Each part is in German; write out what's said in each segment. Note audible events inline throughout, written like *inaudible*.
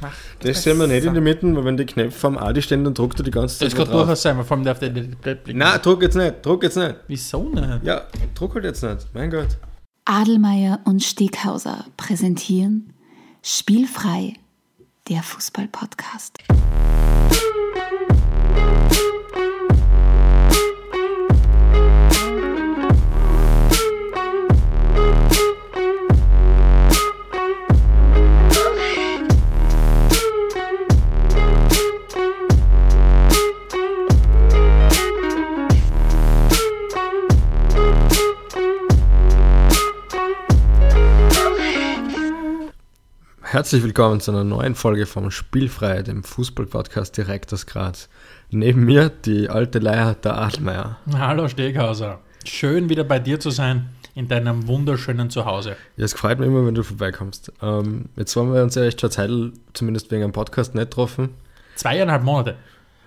Ach, das sehen wir nicht in der Mitte, weil wenn die Knöpfe am Adi stehen, dann druckt er die ganze Zeit Das kann durchaus sein, weil vor allem darf der nicht blicken. Nein, druck jetzt nicht, druck jetzt nicht. Wieso nicht? Ja, druck halt jetzt nicht, mein Gott. Adelmeier und Steghauser präsentieren Spielfrei, der Fußball-Podcast. Herzlich willkommen zu einer neuen Folge vom Spielfrei, dem Fußball-Podcast direkt aus Graz. Neben mir die alte Leier, der Adelmeier. Hallo Steghauser. Schön wieder bei dir zu sein, in deinem wunderschönen Zuhause. Ja, es freut mich immer, wenn du vorbeikommst. Ähm, jetzt waren wir uns ja echt schon Zeit, zumindest wegen einem Podcast, nicht getroffen. Zweieinhalb Monate.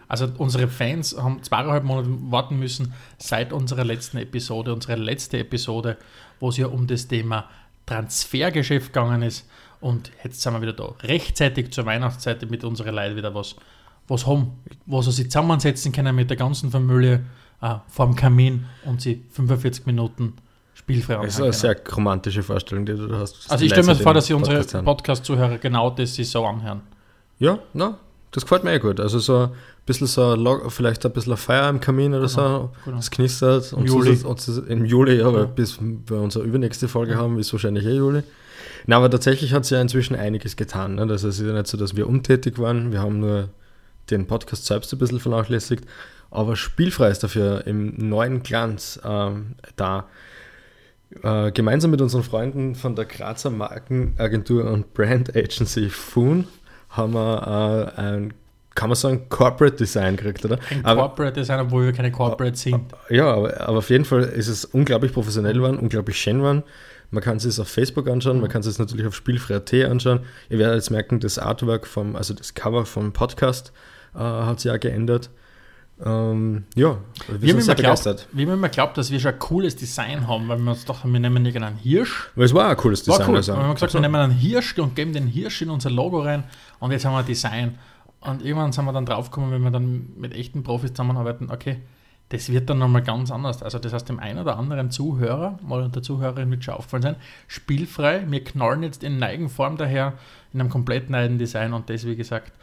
Also unsere Fans haben zweieinhalb Monate warten müssen seit unserer letzten Episode, unsere letzte Episode, wo es ja um das Thema Transfergeschäft gegangen ist. Und jetzt sind wir wieder da. Rechtzeitig zur Weihnachtszeit mit unserer Leute wieder was, was haben, wo sie sich zusammensetzen können mit der ganzen Familie äh, vorm Kamin und sie 45 Minuten spielfrei Das ist eine sehr romantische Vorstellung, die du da hast. Also ich stelle mir vor, dass sie unsere. Podcast-Zuhörer genau das sich so anhören. Ja, na, das gefällt mir eh gut. Also so ein bisschen so, vielleicht ein bisschen ein Feuer im Kamin oder so, genau. das knistert. Und Juli. Und so, Im Juli, ja, weil bis wir unsere übernächste Folge haben, ist wahrscheinlich eh Juli. Na, aber tatsächlich hat sich ja inzwischen einiges getan. Ne? Das ist ja nicht so, dass wir untätig waren. Wir haben nur den Podcast selbst ein bisschen vernachlässigt. Aber spielfrei ist dafür im neuen Glanz ähm, da. Äh, gemeinsam mit unseren Freunden von der Grazer Markenagentur und Brand Agency Foon haben wir äh, ein, kann man sagen, Corporate Design gekriegt, oder? Ein Aber, Corporate Design, obwohl wir keine Corporate sind. ja, aber, aber auf jeden Fall ist es unglaublich professionell geworden, unglaublich schön geworden. Man kann es auf Facebook anschauen, man kann es natürlich auf Spielfrei.at anschauen. Ihr werdet jetzt merken, das Artwork vom, also das Cover vom Podcast äh, hat sich auch geändert. Ähm, ja, wir, Wir sind haben, sehr immer glaubt, begeistert. wir haben immer geglaubt, dass wir schon ein cooles Design haben, weil wir uns dachten, wir nehmen irgendeinen Hirsch. Weil es war ein cooles War Design. cool. also. wir haben gesagt, wir nehmen einen Hirsch und geben den Hirsch in unser Logo rein und jetzt haben wir ein Design. Und irgendwann sind wir dann draufgekommen, wenn wir dann mit echten Profis zusammenarbeiten, okay, das wird dann nochmal ganz anders. Also das heißt, dem einen oder anderen Zuhörer mal der Zuhörerin wird schon aufgefallen sein, spielfrei, wir knallen jetzt in Neigenform daher, in einem komplett neuen Design und das, wie gesagt,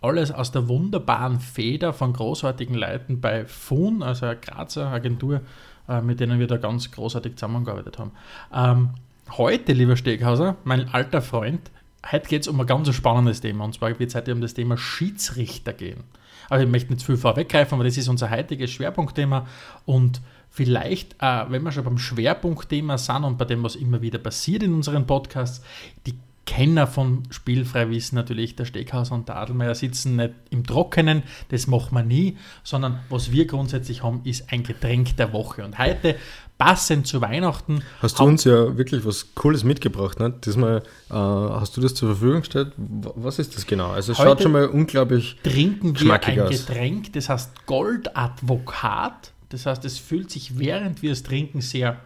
alles aus der wunderbaren Feder von großartigen Leuten bei FUN, also einer Grazer Agentur, äh, mit denen wir da ganz großartig zusammengearbeitet haben. Ähm, heute, lieber Steghauser, mein alter Freund, heute geht es um ein ganz spannendes Thema. Und zwar wird es heute um das Thema Schiedsrichter gehen. Aber ich möchte nicht zu viel vorweggreifen, aber das ist unser heutiges Schwerpunktthema. Und vielleicht, äh, wenn wir schon beim Schwerpunktthema sind und bei dem, was immer wieder passiert in unseren Podcasts, die Kenner von Spielfrei wissen natürlich, der Steghauser und der Adelmeier sitzen nicht im Trockenen, das machen wir nie, sondern was wir grundsätzlich haben, ist ein Getränk der Woche. Und heute, passend zu Weihnachten, Hast du uns ja wirklich was Cooles mitgebracht, ne? Diesmal äh, hast du das zur Verfügung gestellt. Was ist das genau? Also es schaut schon mal unglaublich. trinken wir ein aus. Getränk, das heißt Goldadvokat. Das heißt, es fühlt sich, während wir es trinken, sehr,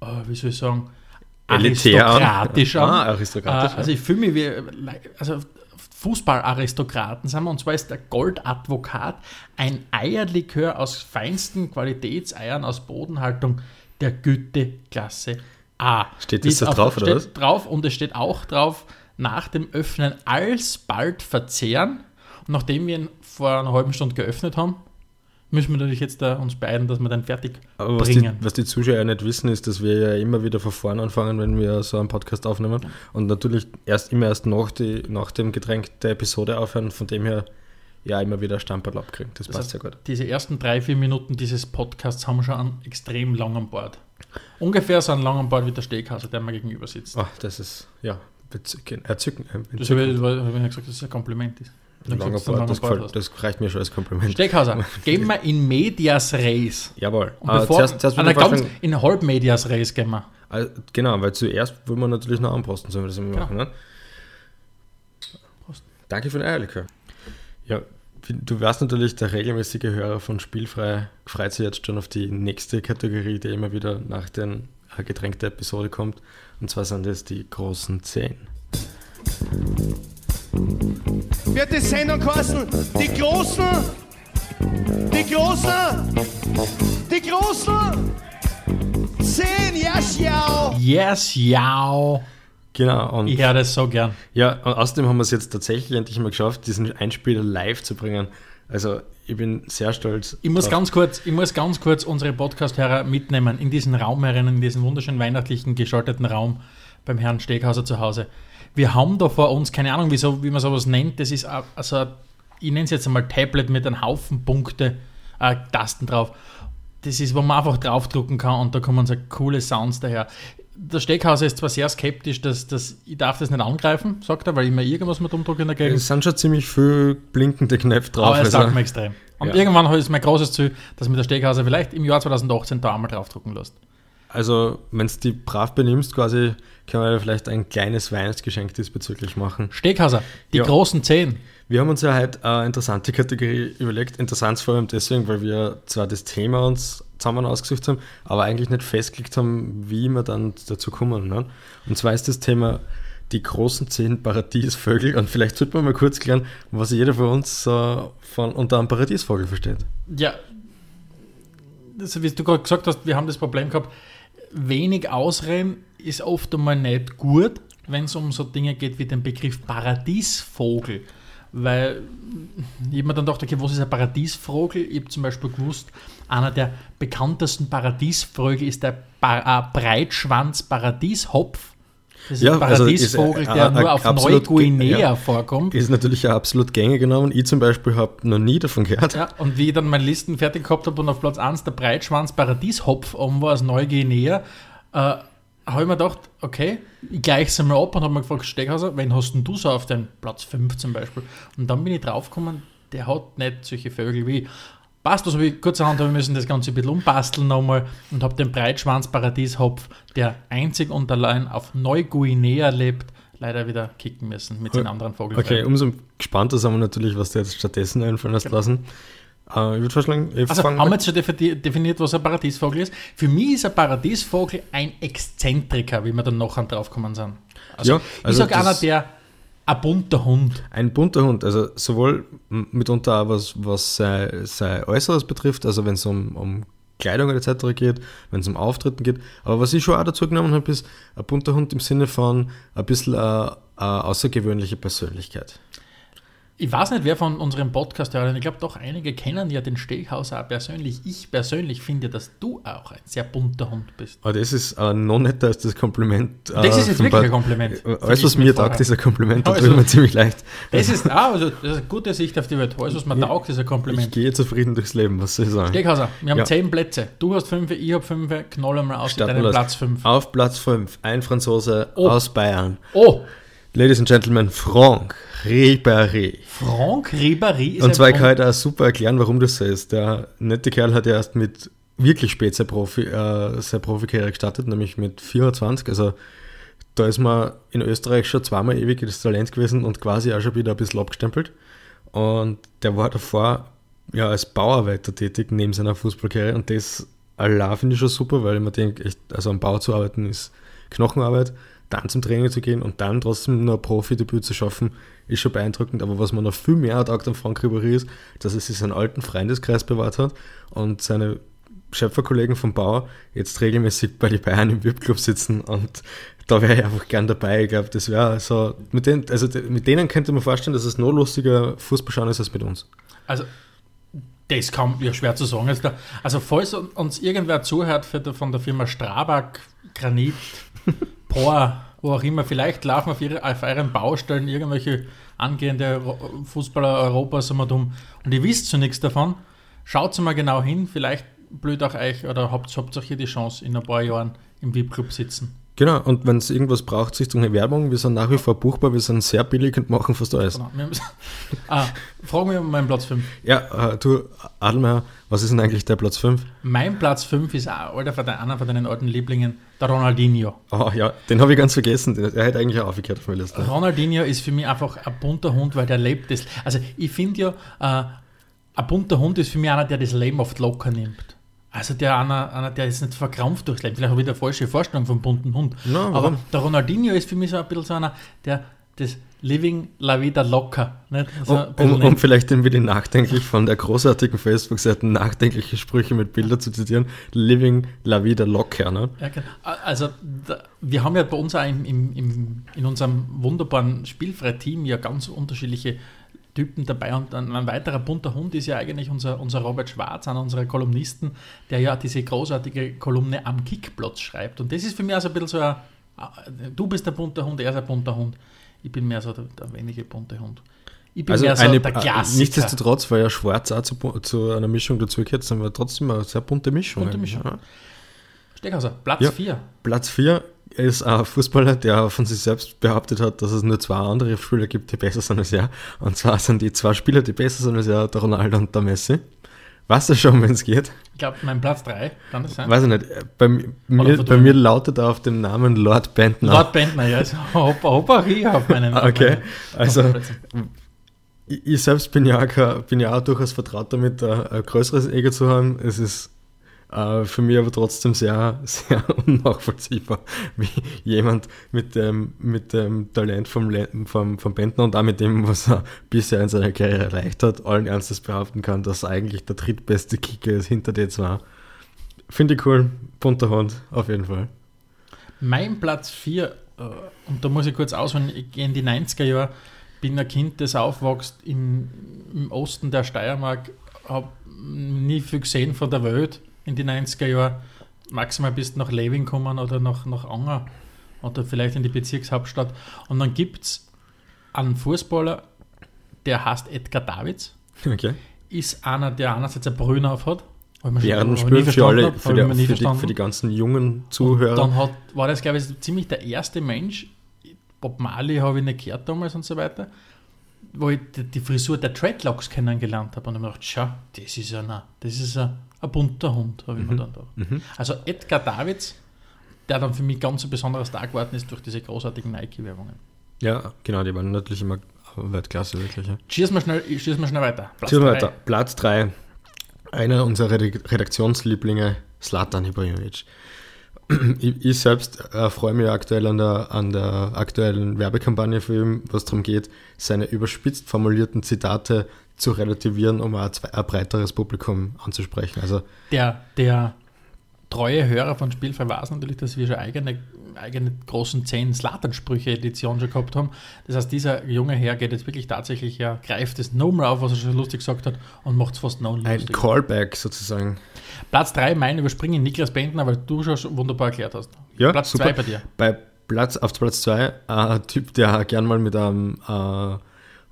äh, wie soll ich sagen, aristokratisch an. Ah, aristokratisch, Äh, also ich fühle mich wie, also Fußballaristokraten sind wir, und zwar ist der Goldadvokat ein Eierlikör aus feinsten Qualitätseiern aus Bodenhaltung der Güteklasse A. Steht das da auf- drauf, oder steht was? drauf und es steht auch drauf, nach dem Öffnen alsbald verzehren. Und nachdem wir ihn vor einer halben Stunde geöffnet haben, müssen wir natürlich jetzt da uns beeilen, dass wir den fertig Aber was die, bringen. was die Zuschauer ja nicht wissen, ist, dass wir ja immer wieder von vorne anfangen, wenn wir so einen Podcast aufnehmen. Und natürlich erst immer erst nach, die, nach dem Getränk der Episode aufhören. Von dem her ja immer wieder Stamperl abkriegen. Das, Das passt sehr gut. Diese ersten drei, vier Minuten dieses Podcasts haben schon einen extrem langen Bord. Ungefähr so einen langen Bord wie der Steghauser, der mir gegenüber sitzt. Ach, das ist ja bezücken, erzücken. Äh, Das habe ich, hab ich gesagt, dass es ein Kompliment ist. Ich hab Langer gesagt, dass du einen Bart, das, das reicht mir schon als Kompliment. Steghauser, *laughs* gehen wir in Medias Res. Jawohl. Und Äh, bevor, zuerst, zuerst ah, würde nein, ich ganz, in halb Medias Res gehen wir. Also, genau, weil zuerst wollen wir natürlich noch anposten, so wie wir das immer Genau. machen. Ne? Danke für den Eierlikör. Ja, du wärst natürlich der regelmäßige Hörer von Spielfrei, freut sich jetzt schon auf die nächste Kategorie, die immer wieder nach den äh, Getränk der Episode kommt. Und zwar sind das die großen Zehn. Wird die Sendung kosten. Die Großen, die Großen, die Großen, zehn, ja, schau. Yes, ja. Genau. Und Ich höre das so gern. Ja, und außerdem haben wir es jetzt tatsächlich endlich mal geschafft, diesen Einspieler live zu bringen. Also ich bin sehr stolz. Ich muss drauf. ganz kurz, ich muss ganz kurz unsere Podcast-Hörer mitnehmen in diesen Raum herein, in diesen wunderschönen weihnachtlichen geschalteten Raum beim Herrn Steghauser zu Hause. Wir haben da vor uns, keine Ahnung, wieso, wie man sowas nennt, das ist a- also, ich nenne es jetzt einmal Tablet mit einem Haufen Punkte, äh, Tasten drauf. Das ist, wo man einfach draufdrucken kann und da kommen so coole Sounds daher. Der Steckhauser ist zwar sehr skeptisch, dass, dass ich darf das nicht angreifen, sagt er, weil ich mir irgendwas mit umdrucke in der Gegend. Es sind schon ziemlich viel blinkende Knöpfe drauf. Aber also- sagt mir extrem. Und Ja. irgendwann ist mein großes Ziel, dass mir der Steghauser vielleicht im Jahr 2018 da einmal draufdrucken lässt. Also, wenn du die brav benimmst, quasi, können wir vielleicht ein kleines Weihnachtsgeschenk diesbezüglich machen. Steghauser, die Ja. großen Zehen. Wir haben uns ja heute eine interessante Kategorie überlegt. Interessant vor allem deswegen, weil wir zwar das Thema uns zusammen ausgesucht haben, aber eigentlich nicht festgelegt haben, wie wir dann dazu kommen. Ne? Und zwar ist das Thema die großen zehn Paradiesvögel. Und vielleicht sollte man mal kurz klären, was jeder von uns äh, von, unter einem Paradiesvogel versteht. Ja, das, wie du gerade gesagt hast, wir haben das Problem gehabt, wenig Ausreden ist oft einmal nicht gut, wenn es um so Dinge geht wie den Begriff Paradiesvogel. Weil ich mir dann gedacht, okay, was ist ein Paradiesvogel? Ich habe zum Beispiel gewusst, einer der bekanntesten Paradiesvögel ist der äh, Breitschwanz-Paradieshopf. Das ist Ja, ein also ist, Paradiesvogel, äh, der äh, nur auf Neuguinea ja. vorkommt. Ist natürlich absolut gängig genommen. Ich zum Beispiel habe noch nie davon gehört. Ja, und wie ich dann meine Listen fertig gehabt habe und auf Platz 1 der Breitschwanz Paradieshopf um war aus Neuguinea, äh, habe ich mir gedacht, okay, ich gleiche es einmal ab und habe mir gefragt, Steckhauser, wen hast denn du so auf den Platz 5 zum Beispiel? Und dann bin ich draufgekommen, der hat nicht solche Vögel wie ich. Passt, also wie kurzerhand habe ich müssen das Ganze ein bisschen umbasteln nochmal und habe den Breitschwanz Paradieshopf, der einzig und allein auf Neuguinea lebt, leider wieder kicken müssen mit den anderen Vogeln. Okay, umso gespannter sind wir natürlich, was du jetzt stattdessen einfallen hast lassen. Äh, ich würde vorschlagen, ich Also haben wir jetzt schon defi- definiert, was ein Paradiesvogel ist? Für mich ist ein Paradiesvogel ein Exzentriker, wie wir dann nachher draufgekommen sind. Also, Ja, ich also sage einer, der ein bunter Hund. Ein bunter Hund, also sowohl mitunter auch was, was sein, sein Äußeres betrifft, also wenn es um, um Kleidung etc. geht, wenn es um Auftritten geht. Aber was ich schon auch dazu genommen habe, ist ein bunter Hund im Sinne von ein bisschen eine, eine außergewöhnliche Persönlichkeit. Ich weiß nicht, wer von unserem Podcast hört, ich glaube doch einige kennen ja den Steghauser auch persönlich. Ich persönlich finde, dass du auch ein sehr bunter Hund bist. Aber das ist äh, noch netter als das Kompliment. Das äh, ist jetzt wirklich ein Kompliment. Äh, Alles, was mir taugt, ist ein Kompliment, *laughs* da Also- tut mir ziemlich leicht. Das ist, ah, also, das ist eine gute Sicht auf die Welt. Alles, was man *laughs* taugt, ist ein Ich Kompliment. gehe zufrieden durchs Leben, was soll ich sagen? Steghauser, wir haben Ja. zehn Plätze. Du hast fünf, ich habe fünf. Knoll mal aus Starten los. Platz fünf. Auf Platz 5, ein Franzose Oh. aus Bayern. Oh, Ladies and Gentlemen, Franck Ribéry. Franck Ribéry ist Und zwar kann ich da super erklären, warum das so ist. Der nette Kerl hat ja erst mit wirklich spät sein Profi, äh, seine Profikarriere gestartet, nämlich mit 24. Also da ist man in Österreich schon zweimal ewig das Talent gewesen und quasi auch schon wieder ein bisschen abgestempelt. Und der war davor ja als Bauarbeiter tätig neben seiner Fußballkarriere und das allein finde ich schon super, weil ich mir denke, also am Bau zu arbeiten ist Knochenarbeit, dann zum Training zu gehen und dann trotzdem noch ein Profidebüt zu schaffen, ist schon beeindruckend. Aber was man noch viel mehr taugt an Frank Ribéry ist, dass er sich seinen alten Freundeskreis bewahrt hat und seine Schöpferkollegen vom Bau jetzt regelmäßig bei den Bayern im VIP-Club sitzen und da wäre ich einfach gern dabei. Ich glaube, das wäre so, mit denen, also mit denen könnte man vorstellen, dass es noch lustiger Fußballschauen ist als mit uns. Also, das kann ja schwer zu sagen. Also, also falls uns irgendwer zuhört von der Firma Strabag, Granit, *laughs* Por, wo auch immer, vielleicht laufen auf, ihre, auf euren Baustellen irgendwelche angehende Fußballer Europas um und um und ihr wisst so nichts davon, schaut mal genau hin, vielleicht blöd auch euch oder habt, habt auch hier die Chance, in ein paar Jahren im VIP-Club sitzen. Genau, und wenn es irgendwas braucht, Richtung eine Werbung, wir sind nach wie vor buchbar, wir sind sehr billig und machen fast alles. Genau. Wir *laughs* ah, fragen wir meinen Platz 5. Ja, äh, du, Adelmeier, was ist denn eigentlich der Platz 5? Mein Platz 5 ist auch alter, einer von deinen alten Lieblingen, der Ronaldinho. Oh ja, den habe ich ganz vergessen, der hätte eigentlich auch aufgekehrt auf meiner Liste. Ronaldinho ist für mich einfach ein bunter Hund, weil der lebt das. Also ich finde ja, äh, ein bunter Hund ist für mich einer, der das Leben oft locker nimmt. Also der einer, einer der ist nicht verkrampft durchs Leben. Vielleicht habe ich eine falsche Vorstellung vom bunten Hund. Na, Aber der Ronaldinho ist für mich so ein bisschen so einer, der das Living la vida locker. Nicht? So Um, um, um vielleicht ein wenig nachdenklich von der großartigen Facebook-Seite nachdenkliche Sprüche mit Bildern zu zitieren. Living la vida locker, ne? Ja, genau. Also, da, wir haben ja bei uns auch im, im, im, in unserem wunderbaren Spielfrei-Team ja ganz unterschiedliche Typen dabei. Und ein, ein weiterer bunter Hund ist ja eigentlich unser, unser Robert Schwarz, einer unserer Kolumnisten, der ja diese großartige Kolumne am Kickplatz schreibt. Und das ist für mich also ein bisschen so ein, du bist der bunte Hund, er ist ein bunter Hund. Ich bin mehr so der, der wenige bunte Hund. Ich bin Also mehr so eine, der Klassiker. nichtsdestotrotz, weil ja Schwarz auch zu, zu einer Mischung dazugehört, sind wir trotzdem eine sehr bunte Mischung. Bunte Mischung. ja. Steckhauser, Platz Ja. 4. Platz 4 ist ein Fußballer, der von sich selbst behauptet hat, dass es nur zwei andere Spieler gibt, die besser sind als er. Und zwar sind die zwei Spieler, die besser sind als er, der Ronaldo und der Messi. Weißt du schon, wenn es geht? Ich glaube, mein Platz 3, kann das sein? Weiß ich nicht. Bei, mi- mir, bei mir lautet er auf dem Namen Lord Bentner. Lord Bentner, ja. Also, Hoppa, hoppa, auf meinen. auf *laughs* Okay, meinen- also ich, ich selbst bin ja, auch, bin ja auch durchaus vertraut damit, ein, ein größeres Ego zu haben. Es ist äh, für mich aber trotzdem sehr, *laughs* sehr unnachvollziehbar, wie jemand mit dem, mit dem Talent vom, vom, vom Bentner und auch mit dem, was er bisher in seiner Karriere erreicht hat, allen Ernstes behaupten kann, dass er eigentlich der drittbeste Kicker ist hinter den zwei. Finde ich cool, bunter Hund, auf jeden Fall. Mein Platz 4, äh, und da muss ich kurz ausholen, ich gehe in die 90er Jahre, bin ein Kind, das aufwächst im, im Osten der Steiermark, habe nie viel gesehen von der Welt in die 90er Jahre, maximal bis nach Leving kommen oder nach, nach Anger oder vielleicht in die Bezirkshauptstadt. Und dann gibt es einen Fußballer, der heißt Edgar Davids, Okay. ist einer, der einerseits ein Brühen auf hat, hab ich mir schon- Während dem Spiel für, verstanden alle, hab, für, die, für, die, für die ganzen jungen Zuhörer. Dann hat, war das, glaube ich, ziemlich der erste Mensch, Bob Marley habe ich nicht gehört damals und so weiter, wo ich die, die Frisur der Dreadlocks kennengelernt habe und ich mir gedacht, schau, das ist ein, das ist ein, ein bunter Hund, habe ich mir dann gedacht. Also Edgar Davids, der dann für mich ganz ein besonderer Star geworden ist durch diese großartigen Nike-Werbungen. Ja, genau, die waren natürlich immer Weltklasse, wirklich. Ja. Schieß mal schnell, schieß mal schnell weiter. Platz drei. weiter. Platz 3. Einer unserer Redak- Redaktionslieblinge, Slatan Ibrahimovic. Ich, ich selbst äh, freue mich aktuell an der, an der aktuellen Werbekampagne für ihn, was darum geht, seine überspitzt formulierten Zitate zu relativieren, um ein, ein breiteres Publikum anzusprechen. Also der, der treue Hörer von Spielfrei weiß natürlich, dass wir schon eigene, eigene großen 10 Slatan-Sprüche-Edition schon gehabt haben. Das heißt, dieser junge Herr geht jetzt wirklich tatsächlich, ja, greift es nochmal auf, was er schon lustig gesagt hat und macht es fast noch ein lustig. Callback sozusagen. Platz 3, mein Überspringen, Niklas Bentner, weil du schon wunderbar erklärt hast. Ja, Platz super. 2 bei dir. Bei Platz, auf Platz 2 ein Typ, der gern mal mit einem äh,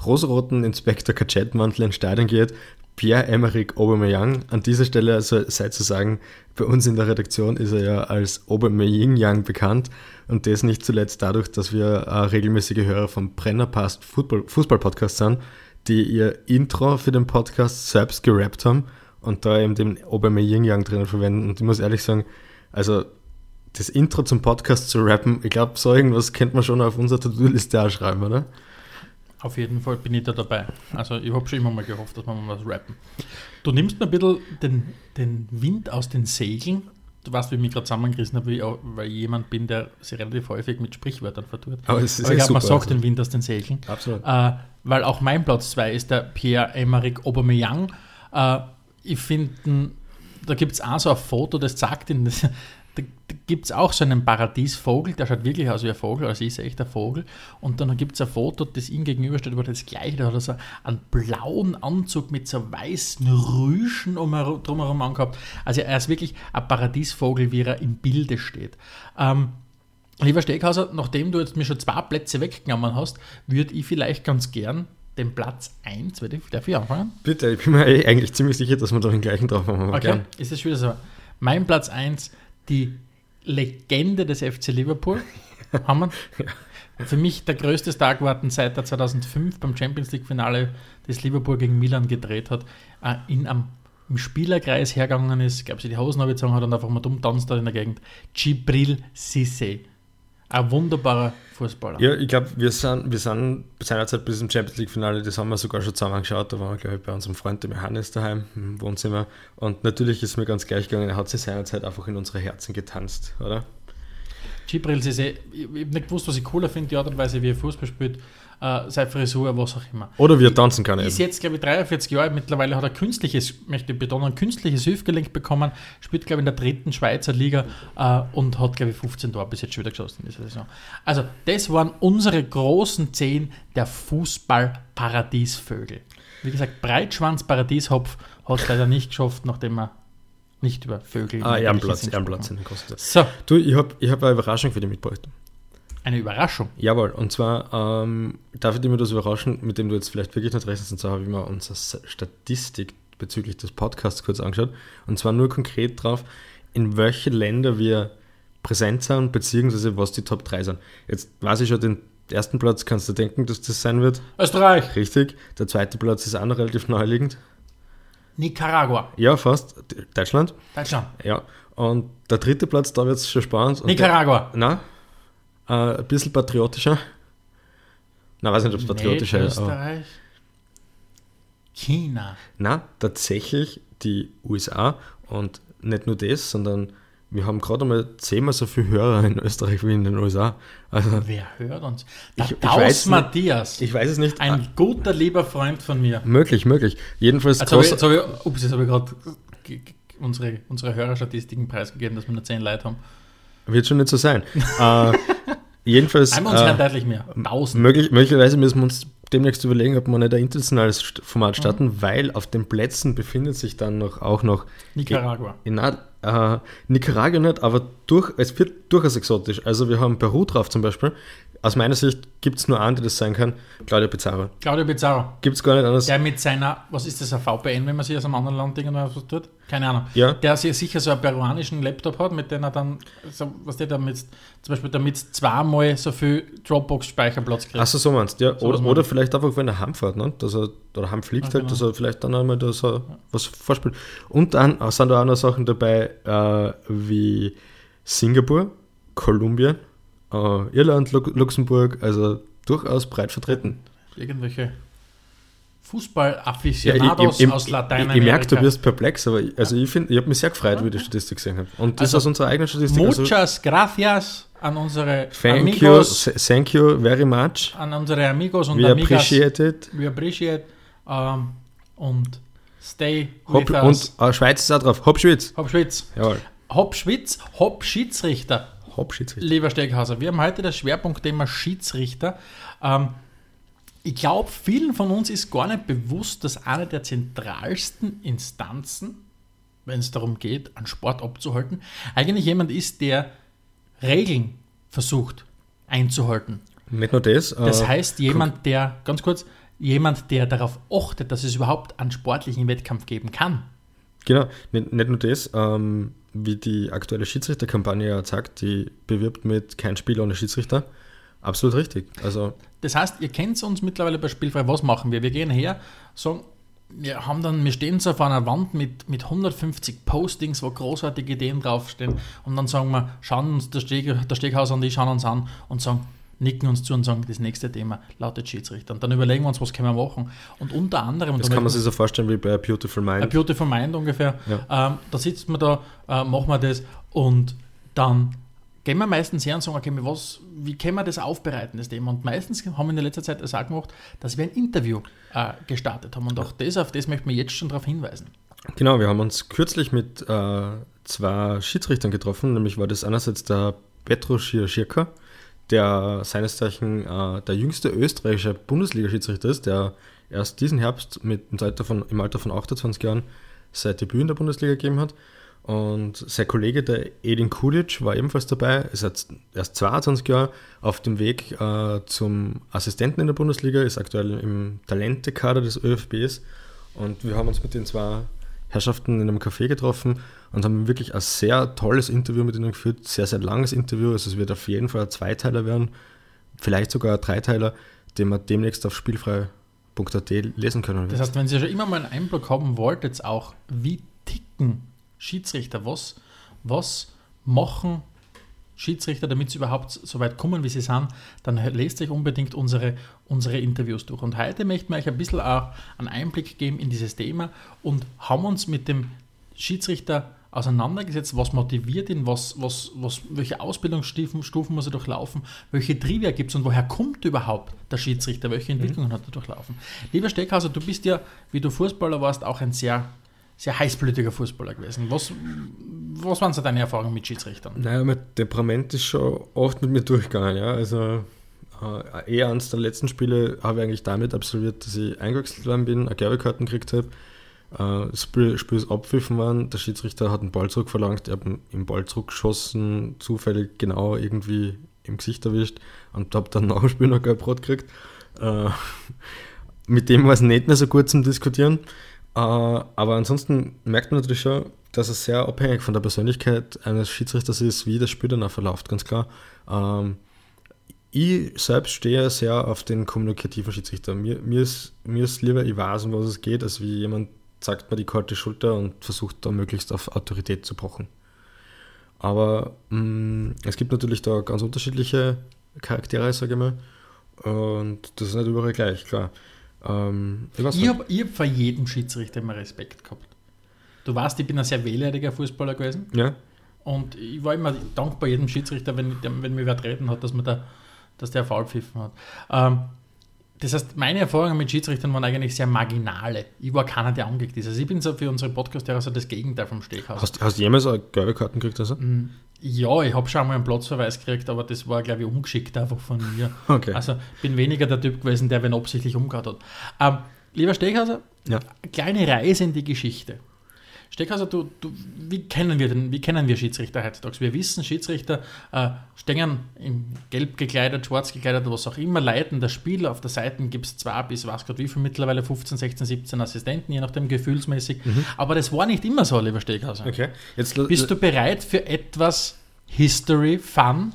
rosaroten Inspektor Kajetmantel ins Stadion geht, Pierre-Emerick Aubameyang. An dieser Stelle also sei zu sagen, bei uns in der Redaktion ist er ja als Aubameyang bekannt und das nicht zuletzt dadurch, dass wir äh, regelmäßige Hörer vom Brennerpast Football, Fußball-Podcast sind, die ihr Intro für den Podcast selbst gerappt haben und da eben den Aubameyang drinnen verwenden. Und ich muss ehrlich sagen, also das Intro zum Podcast zu rappen, ich glaube, so irgendwas könnte man schon auf unserer To-Do-Liste schreiben, oder? Auf jeden Fall bin ich da dabei. Also ich habe schon immer mal gehofft, dass wir mal was rappen. Du nimmst mir ein bisschen den, den Wind aus den Segeln. Du weißt, wie ich mich gerade zusammengerissen habe, weil ich jemand bin, der sich relativ häufig mit Sprichwörtern vertut. Aber es ist Aber ich glaube, man sagt also. den Wind aus den Segeln. Absolut. Äh, weil auch mein Platz 2 ist der Pierre-Emerick Aubameyang. Äh, ich finde, da gibt es auch so ein Foto, das sagt ihn, das, da, da gibt es auch so einen Paradiesvogel, der schaut wirklich aus wie ein Vogel, also ist echt ein Vogel. Und dann gibt es ein Foto, das ihm gegenübersteht, wo das gleiche, da hat er so einen blauen Anzug mit so weißen Rüschen um, drumherum angehabt. Also er ist wirklich ein Paradiesvogel, wie er im Bilde steht. Ähm, Lieber Steghauser, nachdem du jetzt mir schon zwei Plätze weggenommen hast, würde ich vielleicht ganz gern den Platz 1, darf ich- anfangen? Bitte, ich bin mir eh eigentlich ziemlich sicher, dass wir da den gleichen drauf haben. Okay, gern. ist es wieder so. Mein Platz 1, die Legende des FC Liverpool. *laughs* Haben wir? Für mich der größte geworden, seit er 2005 beim Champions League-Finale das Liverpool gegen Milan gedreht hat, äh, in einem im Spielerkreis hergegangen ist, glaube sie die Hosen abgezogen hat und einfach mal dumm tanzt da in der Gegend. Gibril Cissé. Ein wunderbarer Fußballer. Ja, ich glaube, wir sind, wir sind seinerzeit bis zum Champions League-Finale, das haben wir sogar schon zusammen angeschaut. Da waren wir, glaube ich, bei unserem Freund dem Johannes daheim im Wohnzimmer. Und natürlich ist mir ganz gleich gegangen, er hat sich seinerzeit einfach in unsere Herzen getanzt, oder? Gibril Cissé, ich, ich habe nicht gewusst, was ich cooler finde, die Art und Weise, wie er Fußball spielt. Äh, seine Frisur, was auch immer. Oder wir tanzen kann Ist eben. jetzt, glaube ich, 43 Jahre alt. Mittlerweile hat er künstliches, möchte ich betonen, künstliches Hüftgelenk bekommen. Spielt, glaube ich, in der dritten Schweizer Liga äh, und hat, glaube ich, 15 Tore bis jetzt schon wieder geschossen in dieser Saison. Also, das waren unsere großen zehn der Fußball-Paradiesvögel. Wie gesagt, Breitschwanz-Paradieshopf hat es leider nicht geschafft, nachdem er nicht über Vögel. Ah, Ehrenplatz, Ehrenplatz in den Kosten. So, Du, ich habe ich hab eine Überraschung für dich mitgebracht. Eine Überraschung. Jawohl, und zwar ähm, darf ich dir mir das überraschen, mit dem du jetzt vielleicht wirklich nicht rechnest, und zwar habe ich mir unsere Statistik bezüglich des Podcasts kurz angeschaut, und zwar nur konkret drauf, in welche Länder wir präsent sind, beziehungsweise was die Top 3 sind. Jetzt weiß ich schon, den ersten Platz kannst du denken, dass das sein wird. Österreich, Richtig. Der zweite Platz ist auch noch relativ naheliegend. Nicaragua, Ja, fast. Deutschland. Deutschland, Ja. Und der dritte Platz, da wird es schon spannend. Nicaragua. Na, äh, ein bisschen patriotischer. Na, weiß nicht, ob es patriotischer Nicht ist. Österreich, China. Na, tatsächlich die USA und nicht nur das, sondern wir haben gerade einmal zehnmal so viele Hörer in Österreich wie in den USA. Also, Wer hört uns? Der Ich- ich weiß nicht. Matthias. ich weiß es nicht. Ein Ah, guter, lieber Freund von mir. möglich, möglich. Jedenfalls Jetzt habe ich, jetzt hab ich, ups, jetzt habe ich gerade unsere, unsere Hörerstatistiken preisgegeben, dass wir nur 10 Leute haben. Wird schon nicht so sein. äh, jedenfalls. Einmal uns Äh, deutlich mehr. 1000. möglich, möglicherweise müssen wir uns demnächst überlegen, ob wir nicht ein internationales Format starten, Mhm. weil auf den Plätzen befindet sich dann noch auch noch Nicaragua. In, äh, Nicaragua nicht, aber durch, es wird durchaus exotisch. Also wir haben Peru drauf zum Beispiel. Aus meiner Sicht gibt es nur einen, der das sein kann. Claudia Pizarro. Claudio Pizarro. Gibt es gar nicht anders. Der mit seiner, was ist das, ein VPN, wenn man sich aus einem anderen Land irgendwas was tut? Keine Ahnung. Ja. Der sich sicher so einen peruanischen Laptop hat, mit dem er dann, so, was der damit, zum Beispiel damit zweimal so viel Dropbox-Speicherplatz kriegt. Achso, so meinst du, ja. was Oder, oder ich. vielleicht einfach, wenn er heimfährt, ne? dass er, oder heimfliegt Ja, halt, genau. dass er vielleicht dann einmal da so was vorspielt. Und dann sind da auch noch Sachen dabei, äh, wie Singapur, Kolumbien, äh, Irland, Lu Luxemburg, also durchaus breit vertreten. Irgendwelche Ja, ich, Fußball-Afficionados ich, ich, aus ich, Lateinamerika. ich merke, du wirst perplex, aber ich, also ich, find, ich habe mich sehr gefreut, wie ich die Statistik gesehen habe. Und das Also, aus unserer eigenen Statistik. Also, Muchas gracias an unsere thank you, Amigos, th- thank you very much. an unsere Amigos und We Amigas. appreciate it. We appreciate. ähm, und stay Hopp, with us. und äh, Schweiz ist auch drauf. Hopp-Schwitz. Hopp Schwitz. Jawohl. Hopp Schwitz, Hopp Schiedsrichter. Hopp-Schwitz. Lieber Steghauser, wir haben heute das Schwerpunktthema Schiedsrichter. Ähm, ich glaube, vielen von uns ist gar nicht bewusst, dass eine der zentralsten Instanzen, wenn es darum geht, einen Sport abzuhalten, eigentlich jemand ist, der Regeln versucht einzuhalten. Nicht nur das. Das äh, heißt, jemand, der, ganz kurz, jemand, der darauf achtet, dass es überhaupt einen sportlichen Wettkampf geben kann. Genau, nicht, nicht nur das, ähm, wie die aktuelle Schiedsrichterkampagne ja sagt, die bewirbt mit kein Spiel ohne Schiedsrichter. Absolut richtig. Also, Das heißt, ihr kennt uns mittlerweile bei Spielfrei. Was machen wir? Wir gehen her, sagen, wir haben dann, wir stehen so vor einer Wand mit, mit 150 Postings, wo großartige Ideen draufstehen und dann sagen wir, schauen uns der, der Steghauser und ich schauen uns an und sagen, nicken uns zu und sagen, das nächste Thema lautet Schiedsrichter. Und dann überlegen wir uns, was können wir machen. Und unter anderem, das da kann man sich so vorstellen wie bei Beautiful A Mind. Beautiful Mind ungefähr. Ja. Ähm, da sitzt man da, äh, machen wir das und dann gehen wir meistens her und sagen, okay, was, wie können wir das aufbereiten, das Thema? Und meistens haben wir in der letzten Zeit das auch gemacht, dass wir ein Interview äh, gestartet haben. Und auch das, auf das möchten wir jetzt schon darauf hinweisen. Genau, wir haben uns kürzlich mit äh, zwei Schiedsrichtern getroffen, nämlich war das einerseits der Petro Schirschirka, der seines Zeichen äh, der jüngste österreichische Bundesliga-Schiedsrichter ist, der erst diesen Herbst mit im Alter, von, im Alter von 28 Jahren sein Debüt in der Bundesliga gegeben hat. Und sein Kollege, der Edin Kulic, war ebenfalls dabei, ist jetzt erst 22 Jahre auf dem Weg äh, zum Assistenten in der Bundesliga, ist aktuell im Talentekader des ÖFBs. Und wir haben uns mit den zwei Herrschaften in einem Café getroffen und haben wirklich ein sehr tolles Interview mit ihnen geführt, sehr, sehr langes Interview. Also es wird auf jeden Fall ein Zweiteiler werden, vielleicht sogar ein Dreiteiler, den wir demnächst auf spielfrei.at lesen können. Das heißt, wenn ihr schon immer mal einen Einblick haben wollt, jetzt auch, wie ticken Schiedsrichter, was, was machen Schiedsrichter, damit sie überhaupt so weit kommen, wie sie sind, dann lest euch unbedingt unsere, unsere Interviews durch. Und heute möchten wir euch ein bisschen auch einen Einblick geben in dieses Thema und haben uns mit dem Schiedsrichter auseinandergesetzt, was motiviert ihn, was, was, was, welche Ausbildungsstufen Stufen muss er durchlaufen, welche Trivia gibt es und woher kommt überhaupt der Schiedsrichter, welche Entwicklungen hat er durchlaufen. Lieber Steckhauser, du bist ja, wie du Fußballer warst, auch ein sehr, sehr heißblütiger Fußballer gewesen. Was, was waren so deine Erfahrungen mit Schiedsrichtern? Naja, mit Temperament ist schon oft mit mir durchgegangen, ja. Also äh, eher eines der letzten Spiele habe ich eigentlich damit absolviert, dass ich eingewechselt worden bin, eine gelbe Karten gekriegt habe äh, das Spiel, Spiel ist abpfiffen worden, der Schiedsrichter hat einen Ball zurückverlangt, ich habe im Ball zurückgeschossen, zufällig genau irgendwie im Gesicht erwischt und habe dann nach dem Spiel noch gelb-rot gekriegt. Äh, *laughs* mit dem war es nicht mehr so gut zum Diskutieren. Äh, aber ansonsten merkt man natürlich schon, dass es sehr abhängig von der Persönlichkeit eines Schiedsrichters ist, wie das Spiel danach verläuft, ganz klar. Ähm, ich selbst stehe sehr auf den kommunikativen Schiedsrichter. Mir, mir, ist, mir ist lieber, ich weiß, um was es geht, als wie jemand zeigt man die kalte Schulter und versucht da möglichst auf Autorität zu pochen. Aber mh, mm, es gibt natürlich da ganz unterschiedliche Charaktere, sage ich mal. Und das ist nicht überall gleich, klar. Ähm, ich ich habe hab vor jedem Schiedsrichter immer Respekt gehabt. Du weißt, ich bin ein sehr wehleidiger Fußballer gewesen. Ja. Und ich war immer dankbar jedem Schiedsrichter, wenn, wenn mir wer treten hat, dass, man da, dass der faul pfiffen hat. Ähm, das heißt, meine Erfahrungen mit Schiedsrichtern waren eigentlich sehr marginale. Ich war keiner, der angelegt ist. Also ich bin so für unsere podcast so das Gegenteil vom Steghaus. Hast, hast du jemals eine gelbe Karten gekriegt? Also? Ja, ich habe schon einmal einen Platzverweis gekriegt, aber das war, glaube ich, ungeschickt einfach von mir. *laughs* Okay. Also bin weniger der Typ gewesen, der wenn absichtlich umgehört hat. Ähm, lieber Steghauser, ja. kleine Reise in die Geschichte. Steckhauser, du, du, wie, kennen wir denn, wie kennen wir Schiedsrichter heutzutage? Wir wissen, Schiedsrichter äh, stehen in gelb gekleidet, schwarz gekleidet, was auch immer, leiten das Spiel. Auf der Seite gibt es zwei bis, was Gott wie viel mittlerweile, 15, 16, 17 Assistenten, je nachdem gefühlsmäßig. Mhm. Aber das war nicht immer so, lieber Steckhauser. Okay. Jetzt, Bist du bereit für etwas History, Fun?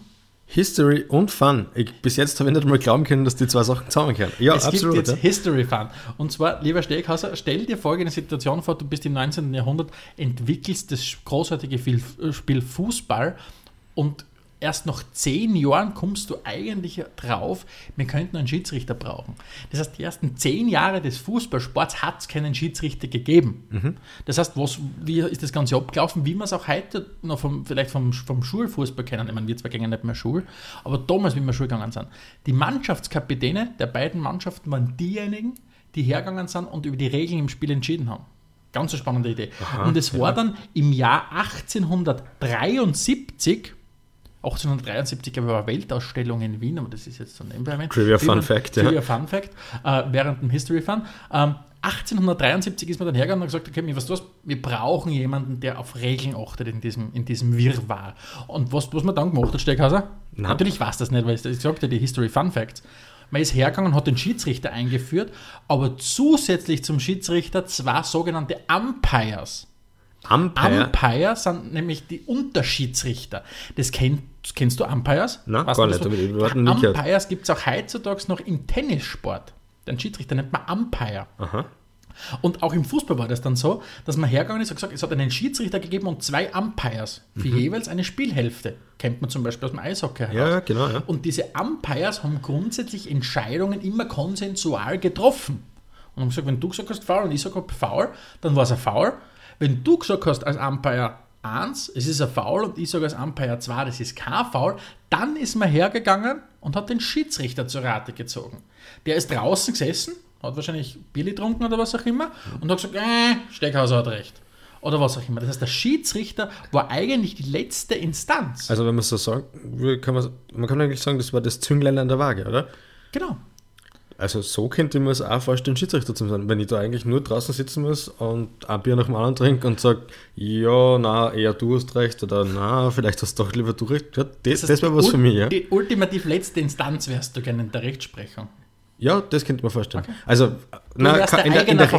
History und Fun. Ich, bis jetzt habe ich nicht mal glauben können, dass die zwei Sachen zusammenkehren. Ja, es absolut. gibt jetzt ja. History Fun. Und zwar, lieber Steghauser, stell dir folgende Situation vor, du bist im 19. Jahrhundert, entwickelst das großartige Spiel Fußball und erst nach zehn Jahren kommst du eigentlich drauf, wir könnten einen Schiedsrichter brauchen. Das heißt, die ersten zehn Jahre des Fußballsports hat es keinen Schiedsrichter gegeben. Mhm. Das heißt, was, wie ist das Ganze abgelaufen, wie man es auch heute noch vom, vielleicht vom, vom Schulfußball kennen. Ich meine, wir zwar gehen nicht mehr Schul, aber damals, wie wir Schul gegangen sind. Die Mannschaftskapitäne der beiden Mannschaften waren diejenigen, die hergegangen sind und über die Regeln im Spiel entschieden haben. Ganz eine spannende Idee. Aha, und es war ja. dann im Jahr 1873 1873 gab es eine Weltausstellung in Wien, aber das ist jetzt so nebenbei. Trivia Fun Fact, Trivia ja. Fun Fact, äh, während dem History Fun. Ähm, 1873 ist man dann hergegangen und gesagt, okay, was, was, wir brauchen jemanden, der auf Regeln achtet in diesem, in diesem Wirrwarr. Und was, was man dann gemacht hat, Steckhauser? Nein. Natürlich weiß das nicht, weil ich, ich sagte die History Fun Facts. Man ist hergegangen und hat den Schiedsrichter eingeführt, aber zusätzlich zum Schiedsrichter zwei sogenannte Umpires. Umpire? Umpire sind nämlich die Unterschiedsrichter. Das kennt, kennst du Umpires? Nein, gar nicht. nicht Umpires gibt es auch heutzutage noch im Tennissport. Den Schiedsrichter nennt man Umpire. Aha. Und auch im Fußball war das dann so, dass man hergegangen ist und gesagt, es hat einen Schiedsrichter gegeben und zwei Umpires für mhm. jeweils eine Spielhälfte. Kennt man zum Beispiel aus dem Eishockey heraus. Ja, genau. Ja. Und diese Umpires haben grundsätzlich Entscheidungen immer konsensual getroffen. Und haben gesagt, wenn du gesagt hast Foul und ich sage Foul, dann war es ein Foul. Wenn du gesagt hast als Umpire 1, es ist ein Foul und ich sage als Umpire 2, das ist kein Foul, dann ist man hergegangen und hat den Schiedsrichter zur Rate gezogen. Der ist draußen gesessen, hat wahrscheinlich Bier getrunken oder was auch immer und hat gesagt, äh, Steckhauser hat recht. Oder was auch immer. Das heißt, der Schiedsrichter war eigentlich die letzte Instanz. Also wenn man so sagt, kann man, man kann eigentlich sagen, das war das Zünglein an der Waage, oder? Genau. Also so könnte ich mir es auch vorstellen, Schiedsrichter zu sein, wenn ich da eigentlich nur draußen sitzen muss und ein Bier nach dem anderen trinke und sage, ja, na, eher du hast recht oder na, vielleicht hast du doch lieber du recht. Ja, das, das, das wäre was für mich, ja. Die ultimativ letzte Instanz wärst du gerne in der Rechtsprechung. Ja, das könnte man vorstellen. Okay. Also, na, kann, in, der, in, der,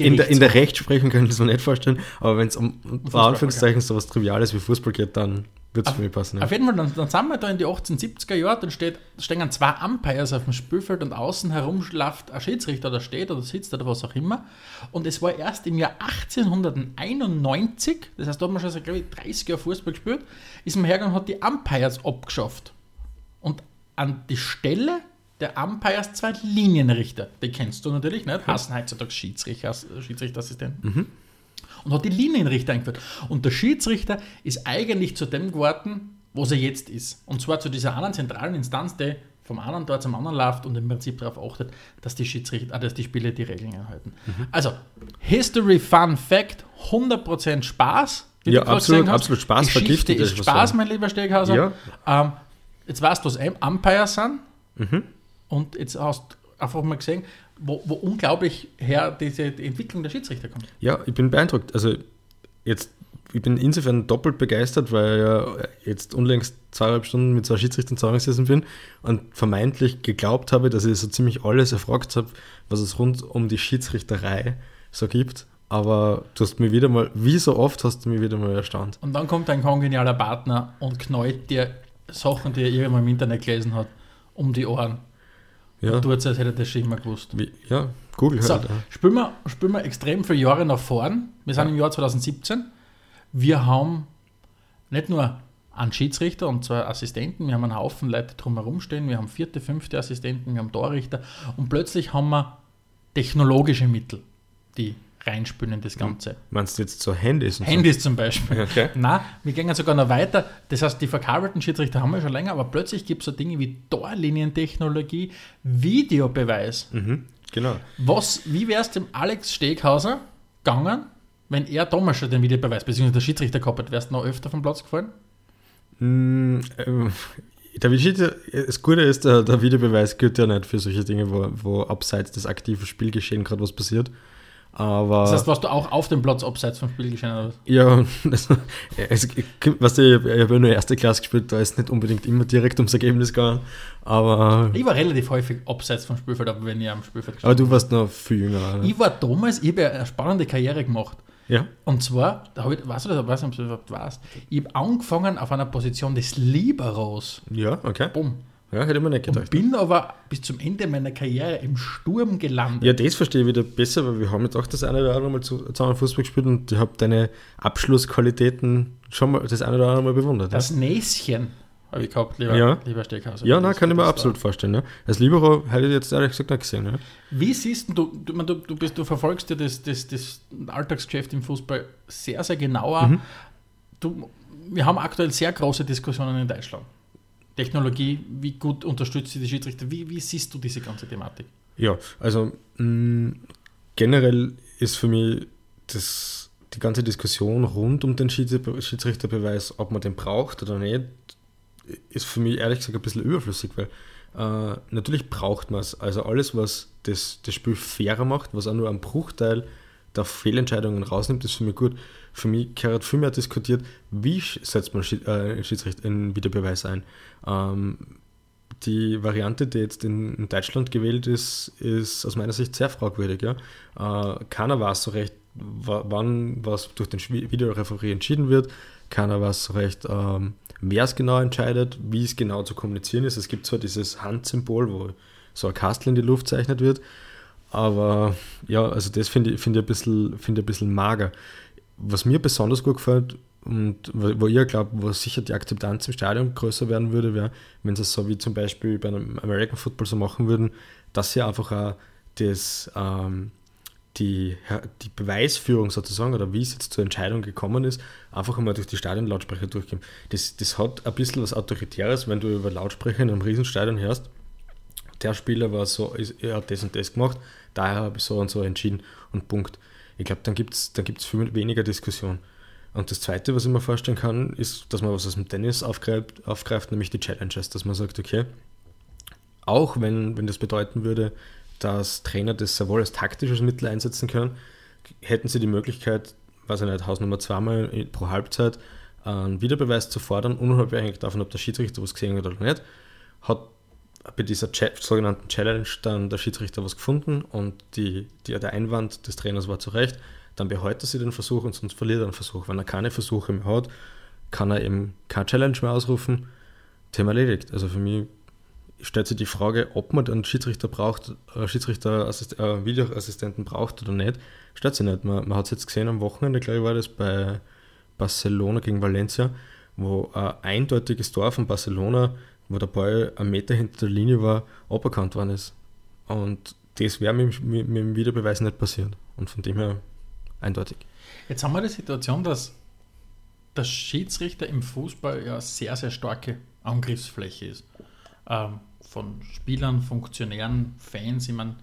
in, der, in der Rechtsprechung könnte ich es mir nicht vorstellen, aber wenn es um, um Anführungszeichen okay. so was Triviales wie Fußball geht, dann wird es für mich passen. Ja. Auf jeden Fall, dann, dann sind wir da in die 1870er Jahre, dann steht, stehen zwei Umpires auf dem Spielfeld und außen herum schlaft ein Schiedsrichter oder steht oder sitzt oder was auch immer. Und es war erst im Jahr 1891, das heißt, da hat man schon, so, glaube ich, 30 Jahre Fußball gespielt, ist man hergegangen und hat die Umpires abgeschafft. Und an die Stelle der Umpires zwei Linienrichter. Die kennst du natürlich nicht. Hassen heutzutage Schiedsrichter, Schiedsrichterassistenten. Mhm. Und hat die Linienrichter eingeführt. Und der Schiedsrichter ist eigentlich zu dem geworden, was er jetzt ist. Und zwar zu dieser anderen zentralen Instanz, die vom einen Tor zum anderen läuft und im Prinzip darauf achtet, dass die Schiedsrichter, äh, dass die Spieler die Regeln einhalten. Mhm. Also, History, Fun, Fact, 100% Spaß. Ja, absolut, absolut. Spaß Geschichte vergiftet, ist Spaß, mein lieber Steghauser. Ja. Ähm, jetzt weißt du, was Umpires sind. Mhm. Und jetzt hast du einfach mal gesehen, wo, wo unglaublich her diese Entwicklung der Schiedsrichter kommt. Ja, ich bin beeindruckt. Also jetzt, ich bin insofern doppelt begeistert, weil ich ja jetzt unlängst zweieinhalb Stunden mit zwei Schiedsrichtern zusammengesessen bin und vermeintlich geglaubt habe, dass ich so ziemlich alles erfragt habe, was es rund um die Schiedsrichterei so gibt. Aber du hast mir wieder mal, wie so oft hast du mich wieder mal erstaunt. Und dann kommt ein kongenialer Partner und knallt dir Sachen, die er irgendwann im Internet gelesen hat, um die Ohren. Ja, Tut es, als hätte er das schon immer gewusst. wie, ja Google So, halt. ja. spielen wir, spielen wir extrem viele Jahre nach vorn. Wir sind Ja. im Jahr 2017. Wir haben nicht nur einen Schiedsrichter und zwei Assistenten, wir haben einen Haufen Leute drumherum stehen, wir haben vierte, fünfte Assistenten, wir haben Torrichter und plötzlich haben wir technologische Mittel, die reinspülen in das Ganze. Meinst du jetzt so Handys und Handys zum Beispiel. *laughs* Okay. Na, wir gehen sogar noch weiter. Das heißt, die verkabelten Schiedsrichter haben wir schon länger, aber plötzlich gibt es so Dinge wie Torlinientechnologie, Videobeweis. so? Mhm, genau. Was, wie wäre es dem Alex Steghauser gegangen, wenn er damals schon den Videobeweis, beziehungsweise der Schiedsrichter gehabt hat, wärst du noch öfter vom Platz gefallen? Mm, ähm, Der Videoschiedsrichter, das Gute ist, der, der Videobeweis gilt ja nicht für solche Dinge, wo, wo abseits des aktiven Spielgeschehen gerade was passiert. Aber Das heißt, warst du auch auf dem Platz abseits vom Spiel was? ja, *laughs* das, es, was ich, ich habe ja nur erste Klasse gespielt, da ist nicht unbedingt immer direkt ums Ergebnis gegangen. Aber, Ich war relativ häufig abseits vom Spielfeld, aber wenn ich am Spielfeld aber gestanden du warst noch viel jünger. Ne? Ich war damals, ich habe ja eine spannende Karriere gemacht. Ja? Und zwar, da ich, weißt du das, ich weiß nicht, ob du überhaupt weißt, ich habe angefangen auf einer Position des Liberos. Ja, okay. Bumm. Ja, hätte ich mir nicht Und gedacht. bin aber bis zum Ende meiner Karriere im Sturm gelandet. Ja, das verstehe ich wieder besser, weil wir haben jetzt auch das eine oder andere Mal zu- zusammen Fußball gespielt und ich habe deine Abschlussqualitäten schon mal das eine oder andere Mal bewundert. Das Näschen habe ich gehabt, lieber, Ja. lieber Steckhauser. ja, ja nein, kann ich mir absolut vorstellen. Ja. Als Libero hätte ich jetzt ehrlich gesagt nicht gesehen. Ja. Wie siehst du, du, du, du, bist, du verfolgst ja das, das, das Alltagsgeschäft im Fußball sehr, sehr genauer. Mhm. Du, wir haben aktuell sehr große Diskussionen in Deutschland. Technologie, wie gut unterstützt sie die Schiedsrichter? Wie, wie siehst du diese ganze Thematik? Ja, also mh, generell ist für mich das, die ganze Diskussion rund um den Schieds- Schiedsrichterbeweis, ob man den braucht oder nicht, ist für mich ehrlich gesagt ein bisschen überflüssig, weil äh, natürlich braucht man es. Also alles, was das, das Spiel fairer macht, was auch nur einen Bruchteil der Fehlentscheidungen rausnimmt, ist für mich gut. Für mich gehört viel mehr diskutiert, wie setzt man äh, Schiedsrichter in Videobeweis ein. Ähm, die Variante, die jetzt in, Deutschland gewählt ist, ist aus meiner Sicht sehr fragwürdig. Ja? Äh, keiner weiß so recht, wa- wann was durch den Videoreferee entschieden wird. Keiner weiß so recht, ähm, wer es genau entscheidet, wie es genau zu kommunizieren ist. Es gibt zwar dieses Handsymbol, wo so ein Kastel in die Luft zeichnet wird, aber ja, also das finde ich, finde ich, finde ich ein bisschen mager. Was mir besonders gut gefällt und wo ich glaube, wo sicher die Akzeptanz im Stadion größer werden würde, wäre, wenn sie es so wie zum Beispiel bei einem American Football so machen würden, dass sie einfach auch das, ähm, die, die Beweisführung sozusagen oder wie es jetzt zur Entscheidung gekommen ist, einfach einmal durch die Stadionlautsprecher durchgehen. Das, das hat ein bisschen was Autoritäres, wenn du über Lautsprecher in einem Riesenstadion hörst. Der Spieler war so, er hat das und das gemacht, daher habe ich so und so entschieden und Punkt. Ich glaube, dann gibt es dann gibt's viel weniger Diskussion. Und das Zweite, was ich mir vorstellen kann, ist, dass man was aus dem Tennis aufgreift, aufgreift nämlich die Challenges, dass man sagt, okay, auch wenn, wenn das bedeuten würde, dass Trainer das sehr wohl als taktisches Mittel einsetzen können, hätten sie die Möglichkeit, weiß ich nicht, Hausnummer zweimal pro Halbzeit einen Wiederbeweis zu fordern, unabhängig davon, ob der Schiedsrichter was gesehen hat oder nicht, hat bei dieser Cha sogenannten Challenge dann der Schiedsrichter was gefunden und die, die, der Einwand des Trainers war zu Recht, dann behält sie den Versuch und sonst verliert er den Versuch. Wenn er keine Versuche mehr hat, kann er eben keine Challenge mehr ausrufen. Thema erledigt. Also für mich stellt sich die Frage, ob man einen Schiedsrichter braucht, äh, Schiedsrichter, äh, Videoassistenten braucht oder nicht, stellt sich nicht. Man, man hat es jetzt gesehen am Wochenende, glaube ich, war das bei Barcelona gegen Valencia, wo ein eindeutiges Tor von Barcelona, wo der Ball einen Meter hinter der Linie war, aberkannt worden ist. Und das wäre mit, mit, mit dem Videobeweis nicht passiert. Und von dem her eindeutig. Jetzt haben wir die Situation, dass der Schiedsrichter im Fußball ja sehr, sehr starke Angriffsfläche ist. Ähm, von Spielern, Funktionären, Fans. Ich meine,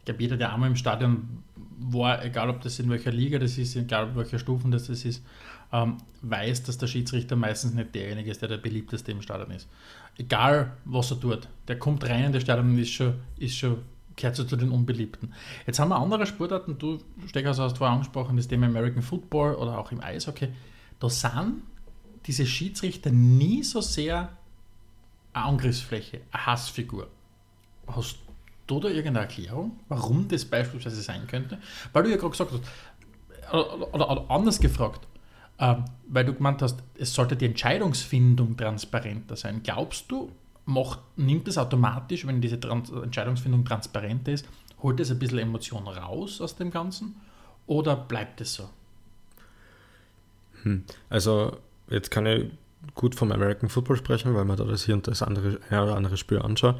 ich glaube, jeder, der einmal im Stadion war, egal ob das in welcher Liga das ist, egal auf welcher Stufen das, das ist, ähm, weiß, dass der Schiedsrichter meistens nicht derjenige ist, der der beliebteste im Stadion ist. Egal, was er tut. Der kommt rein in das Stadion und ist schon, ist schon gehört zu den Unbeliebten. Jetzt haben wir andere Sportarten, du Steckhaus hast vorher angesprochen, das Thema American Football oder auch im Eishockey. Da sind diese Schiedsrichter nie so sehr eine Angriffsfläche, eine Hassfigur. Hast du da irgendeine Erklärung, warum das beispielsweise sein könnte? Weil du ja gerade gesagt hast, oder, oder, oder anders gefragt, weil du gemeint hast, es sollte die Entscheidungsfindung transparenter sein. Glaubst du, macht, nimmt es automatisch, wenn diese Trans Entscheidungsfindung transparent ist, holt es ein bisschen Emotion raus aus dem Ganzen oder bleibt es so? Hm. Also jetzt kann ich gut vom American Football sprechen, weil man da das hier und das andere, ja, oder andere Spiel anschaut.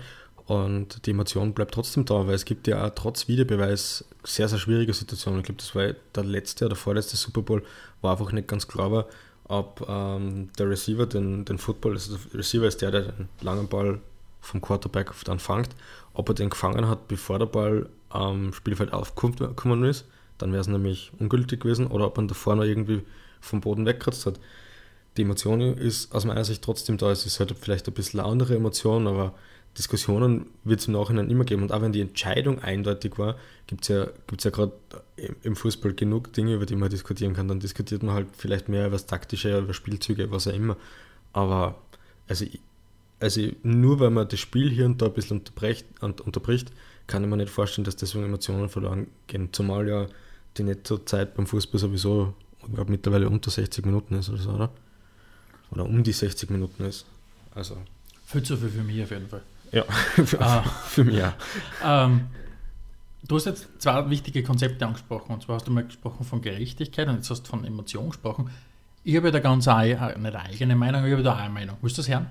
Und die Emotion bleibt trotzdem da, weil es gibt ja auch trotz Videobeweis sehr, sehr schwierige Situationen. Ich glaube, das war der letzte oder vorletzte Super Bowl, war einfach nicht ganz klar war, ob ähm, der Receiver den, den Football, also der Receiver ist der, der den langen Ball vom Quarterback dann fangt, ob er den gefangen hat, bevor der Ball am Spielfeld aufgekommen ist, dann wäre es nämlich ungültig gewesen, oder ob man davor noch irgendwie vom Boden weggekratzt hat. Die Emotion ist aus meiner Sicht trotzdem da. Es ist halt vielleicht ein bisschen eine andere Emotion, aber Diskussionen wird es im Nachhinein immer geben. Und auch wenn die Entscheidung eindeutig war, gibt es ja, gibt's ja gerade im Fußball genug Dinge, über die man diskutieren kann. Dann diskutiert man halt vielleicht mehr über das Taktische, über Spielzüge, was auch immer. Aber also, also nur weil man das Spiel hier und da ein bisschen unterbricht, unterbricht kann ich mir nicht vorstellen, dass deswegen Emotionen verloren gehen. Zumal ja die Nettozeit beim Fußball sowieso ich glaube, mittlerweile unter 60 Minuten ist oder so, oder? Oder um die 60 Minuten ist. Also. Viel zu viel für mich auf jeden Fall. Ja, für, *laughs* ah. für mich auch. Ähm, du hast jetzt zwei wichtige Konzepte angesprochen. Und zwar hast du mal gesprochen von Gerechtigkeit und jetzt hast du von Emotion gesprochen. Ich habe ja da ganz eine, eigene Meinung, ich habe da auch eine Meinung. Willst du das hören?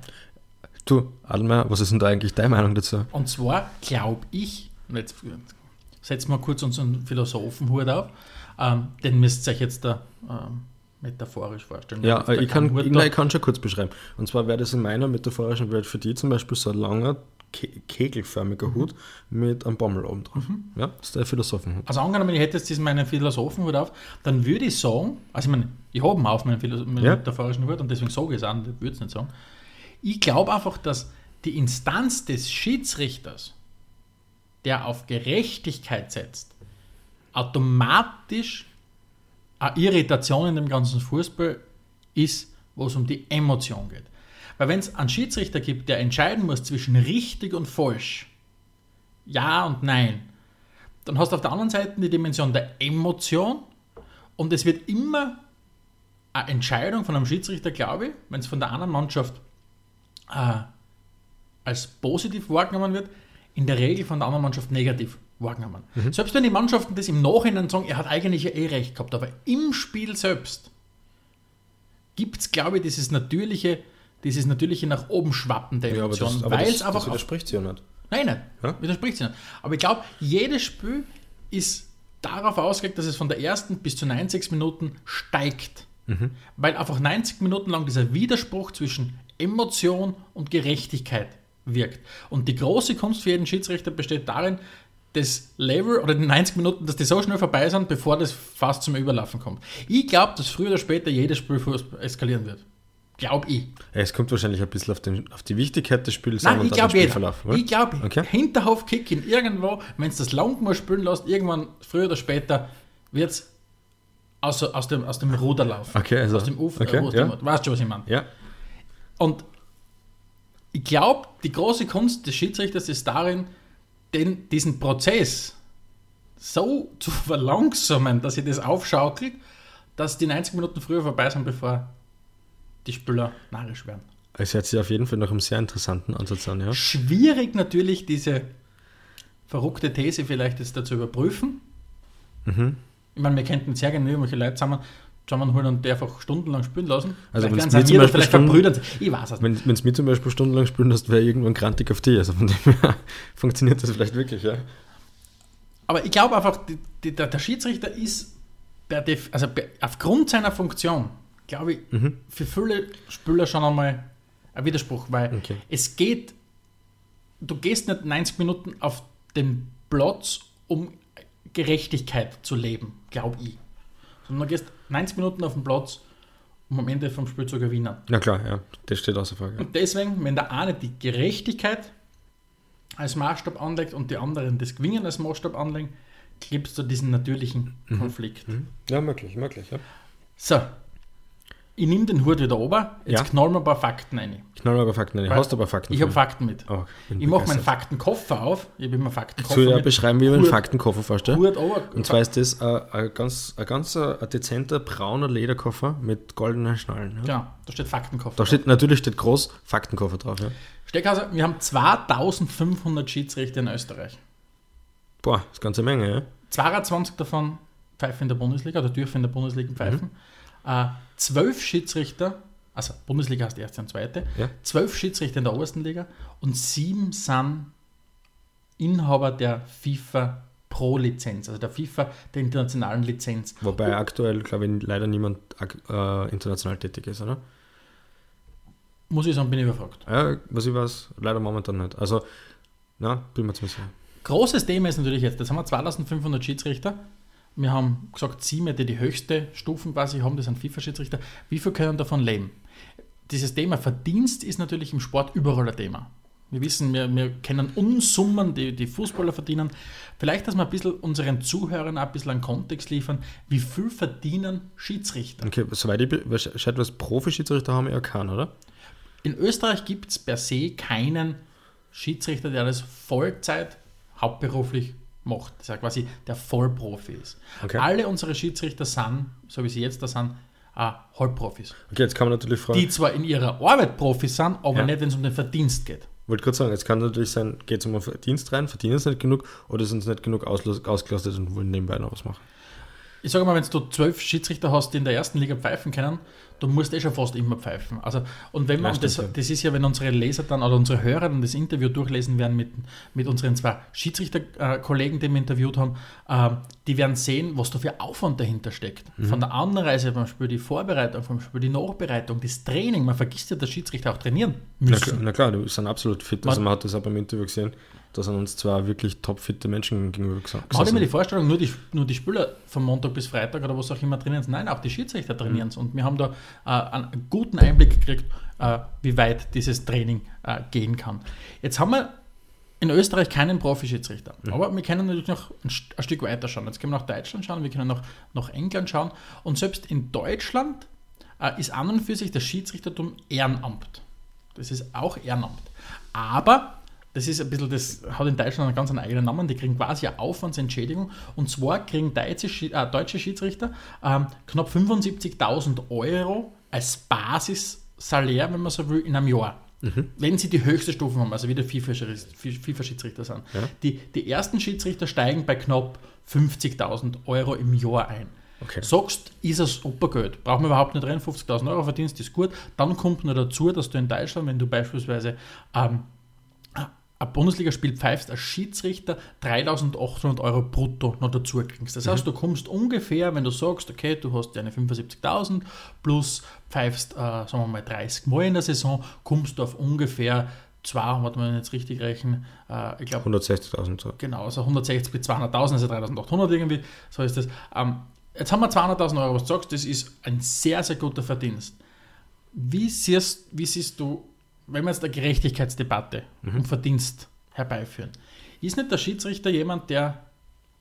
Du, Adelmeier, was ist denn da eigentlich deine Meinung dazu? Und zwar glaube ich, und jetzt setzen wir kurz unseren Philosophenhut auf, ähm, den müsst ihr euch jetzt da ähm, metaphorisch vorstellen. Ja, ich kann, ich, nein, ich kann schon kurz beschreiben. Und zwar wäre das in meiner metaphorischen Welt für die zum Beispiel so ein langer, ke kegelförmiger. Hut mit einem Bommel oben drauf. Mhm. Ja, das ist der Philosophenhut. Also angenommen, ich hätte jetzt diesen meinen Philosophenhut auf, dann würde ich sagen, also ich meine, ich habe ihn auf meinen, Philosoph meinen ja. metaphorischen Hut und deswegen sage ich es an, ich würde es nicht sagen. Ich glaube einfach, dass die Instanz des Schiedsrichters, der auf Gerechtigkeit setzt, automatisch eine Irritation in dem ganzen Fußball ist, wo es um die Emotion geht. Weil wenn es einen Schiedsrichter gibt, der entscheiden muss zwischen richtig und falsch, ja und nein, dann hast du auf der anderen Seite die Dimension der Emotion und es wird immer eine Entscheidung von einem Schiedsrichter, glaube ich, wenn es von der anderen Mannschaft äh, als positiv wahrgenommen wird, in der Regel von der anderen Mannschaft negativ wahrgenommen. Mhm. Selbst wenn die Mannschaften das im Nachhinein sagen, er hat eigentlich ja eh recht gehabt, aber im Spiel selbst gibt es, glaube ich, dieses natürliche, dieses natürliche nach oben schwappen der Emotionen. Ja, weil es einfach. Das widerspricht sie ja nicht. Nein, nicht. Ja? Widerspricht sie nicht. Aber ich glaube, jedes Spiel ist darauf ausgelegt, dass es von der ersten bis zu 90 Minuten steigt. Mhm. Weil einfach 90 Minuten lang dieser Widerspruch zwischen Emotion und Gerechtigkeit wirkt. Und die große Kunst für jeden Schiedsrichter besteht darin, das Level oder die 90 Minuten, dass die so schnell vorbei sind, bevor das fast zum Überlaufen kommt. Ich glaube, dass früher oder später jedes Spiel eskalieren wird. Glaube ich. Es kommt wahrscheinlich ein bisschen auf, den, auf die Wichtigkeit des Spiels Nein, an ich glaube jeder. Ich glaube, okay. Hinterhofkick in irgendwo, wenn es das lang mal spielen lässt, irgendwann früher oder später wird es aus, aus, dem, aus dem Ruder laufen. Okay, also, aus dem Ufer. Okay, äh, ja. Weißt du, schon, was ich meine? Ja. Und ich glaube, die große Kunst des Schiedsrichters ist darin, den, diesen Prozess so *laughs* zu verlangsamen, dass ich das aufschaukelt, dass die 90 Minuten früher vorbei sind, bevor die Spieler narrisch werden. Es hört sich auf jeden Fall noch einen sehr interessanten Ansatz an, ja. Schwierig natürlich, diese verrückte These vielleicht jetzt dazu überprüfen. Mhm. Ich meine, wir könnten sehr gerne irgendwelche Leute zusammen, zusammenholen und die einfach stundenlang spielen lassen. Also wenn es mir zum Beispiel Stunden, ich weiß es Wenn es mir zum Beispiel stundenlang spielen lässt, wäre irgendwann grantig auf die. Also von dem her *laughs* funktioniert das vielleicht wirklich, ja. Aber ich glaube einfach, die, die, der, der, Schiedsrichter ist per Def also per, aufgrund seiner Funktion, glaube ich, Mhm. für viele Spieler schon einmal ein Widerspruch, weil Okay. es geht, du gehst nicht 90 Minuten auf den Platz, um Gerechtigkeit zu leben, glaube ich. Sondern du gehst 90 Minuten auf den Platz, um am Ende vom Spiel zu gewinnen. Na klar, ja, das steht außer Frage. Und deswegen, wenn der eine die Gerechtigkeit als Maßstab anlegt und die anderen das Gewinnen als Maßstab anlegen, gibst du diesen natürlichen Mhm. Konflikt. Ja, möglich, möglich, ja. So, ich nehme den Hut wieder ober, jetzt Ja. knallen wir ein paar Fakten rein. Knall aber Fakten rein. Weil Hast du aber Fakten? Ich habe Fakten mit. Oh, bin Ich mache meinen. Faktenkoffer auf. Ich habe immer Faktenkoffer Soll ich ja mit. beschreiben, wie man einen Hut- Faktenkoffer vorstellt? Hut ober. Und zwar ist das ein, ein ganz, ein ganz äh, ein dezenter brauner Lederkoffer mit goldenen Schnallen. Ja? Genau, da steht Faktenkoffer. Da steht natürlich steht groß Faktenkoffer drauf. Ja? Steckhauser, wir haben 2500 Schiedsrichter in Österreich. Boah, das ist eine ganze Menge, ja? 22 davon pfeifen in der Bundesliga oder dürfen in der Bundesliga pfeifen. Mhm. Äh, 12 Schiedsrichter, also Bundesliga heißt erste und zweite, Ja. 12 Schiedsrichter in der obersten Liga und sieben sind Inhaber der FIFA Pro-Lizenz, also der FIFA der internationalen Lizenz. Wobei aktuell, glaube ich, leider niemand äh, international tätig ist, oder? Muss ich sagen, bin ich überfragt. Ja, was ich weiß, leider momentan nicht. Also, na, bin mir ziemlich sicher. Großes Thema ist natürlich jetzt, jetzt haben wir 2500 Schiedsrichter. Wir haben gesagt, sieben, die die höchste Stufen quasi haben, das sind FIFA-Schiedsrichter. Wie viel können davon leben? Dieses Thema Verdienst ist natürlich im Sport überall ein Thema. Wir wissen, wir, wir kennen Unsummen, die die Fußballer verdienen. Vielleicht, dass wir ein bisschen unseren Zuhörern ein bisschen einen Kontext liefern, wie viel verdienen Schiedsrichter? Okay, soweit ich be- Bescheid weiß, Profi-Schiedsrichter haben wir ja keinen, oder? In Österreich gibt es per se keinen Schiedsrichter, der das Vollzeit hauptberuflich macht. Das ist ja quasi der Vollprofi ist. Okay. Alle unsere Schiedsrichter sind, so wie sie jetzt da sind, äh, Halbprofis. Okay, jetzt kann man natürlich fragen, Die zwar in ihrer Arbeit Profis sind, aber Ja. nicht, wenn es um den Verdienst geht. wollte gerade sagen, jetzt kann natürlich sein, geht es um einen Verdienst rein, verdienen es nicht genug oder sind es nicht genug ausgelastet und wollen nebenbei noch was machen. Ich sage mal, wenn du zwölf Schiedsrichter hast, die in der ersten Liga pfeifen können, du musst eh schon fast immer pfeifen. Also, und wenn man, das, das ist ja, wenn unsere Leser dann oder unsere Hörer dann das Interview durchlesen werden mit, mit unseren zwei Schiedsrichterkollegen, die wir interviewt haben, ähm, die werden sehen, was da für Aufwand dahinter steckt. Mhm. Von der Anreise beim Spiel, die Vorbereitung vom Spiel, die Nachbereitung, das Training. Man vergisst ja, dass Schiedsrichter auch trainieren Na, müssen. klar- na klar, die sind absolut fit. Also Man- man hat das auch beim Interview gesehen, da sind uns zwei wirklich topfitte Menschen gegenüber gesa- Man hat immer die gesessen. Vorstellung, nur die, nur die Spieler von Montag bis Freitag oder was auch immer trainieren. Nein, auch die Schiedsrichter trainieren es. Und wir haben da äh, einen guten Einblick gekriegt, äh, wie weit dieses Training äh, gehen kann. Jetzt haben wir in Österreich keinen Profi-Schiedsrichter. Aber wir können natürlich noch ein, ein Stück weiter schauen. Jetzt können wir nach Deutschland schauen, wir können noch nach England schauen. Und selbst in Deutschland äh, ist an und für sich das Schiedsrichtertum Ehrenamt. Das ist auch Ehrenamt. Aber das ist ein bisschen, das hat in Deutschland einen ganz eigenen Namen, die kriegen quasi eine Aufwandsentschädigung. Und zwar kriegen deutsche, äh, deutsche Schiedsrichter ähm, knapp 75.000 Euro als Basissalär, wenn man so will, in einem Jahr. Wenn sie die höchste Stufe haben, also wie der FIFA-Schiedsrichter sind. Ja. Die, die ersten Schiedsrichter steigen bei knapp 50.000 Euro im Jahr ein. Okay. Sagst, ist es super Geld. Brauchen wir überhaupt nicht rein, 50.000 Euro verdienst, ist gut. Dann kommt noch dazu, dass du in Deutschland, wenn du beispielsweise ähm, ein Bundesligaspiel pfeifst als Schiedsrichter 3.800 Euro brutto noch dazu kriegst. Das heißt, du kommst ungefähr, wenn du sagst, okay, du hast deine 75.000 plus pfeifst, äh, sagen wir mal, 30 Mal in der Saison, kommst du auf ungefähr zwei, warte mal, jetzt richtig rechnen, äh, ich glaube, 160.000 so. Genau, also 160 bis 200.000, also 3.800 irgendwie, so ist das. Ähm, jetzt haben wir 200.000 Euro, was du sagst, das ist ein sehr, sehr guter Verdienst. Wie siehst, wie siehst du, wenn wir jetzt eine Gerechtigkeitsdebatte um Verdienst herbeiführen, ist nicht der Schiedsrichter jemand, der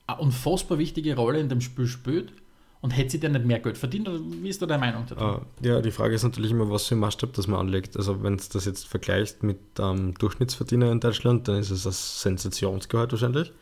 eine unfassbar wichtige Rolle in dem Spiel spielt und hätte sich der nicht mehr Geld verdient? Oder wie ist da deine Meinung dazu? Äh, ja, die Frage ist natürlich immer, was für ein Maßstab das man anlegt. Also wenn es das jetzt vergleicht mit ähm, Durchschnittsverdiener in Deutschland, dann ist es ein Sensationsgehalt wahrscheinlich.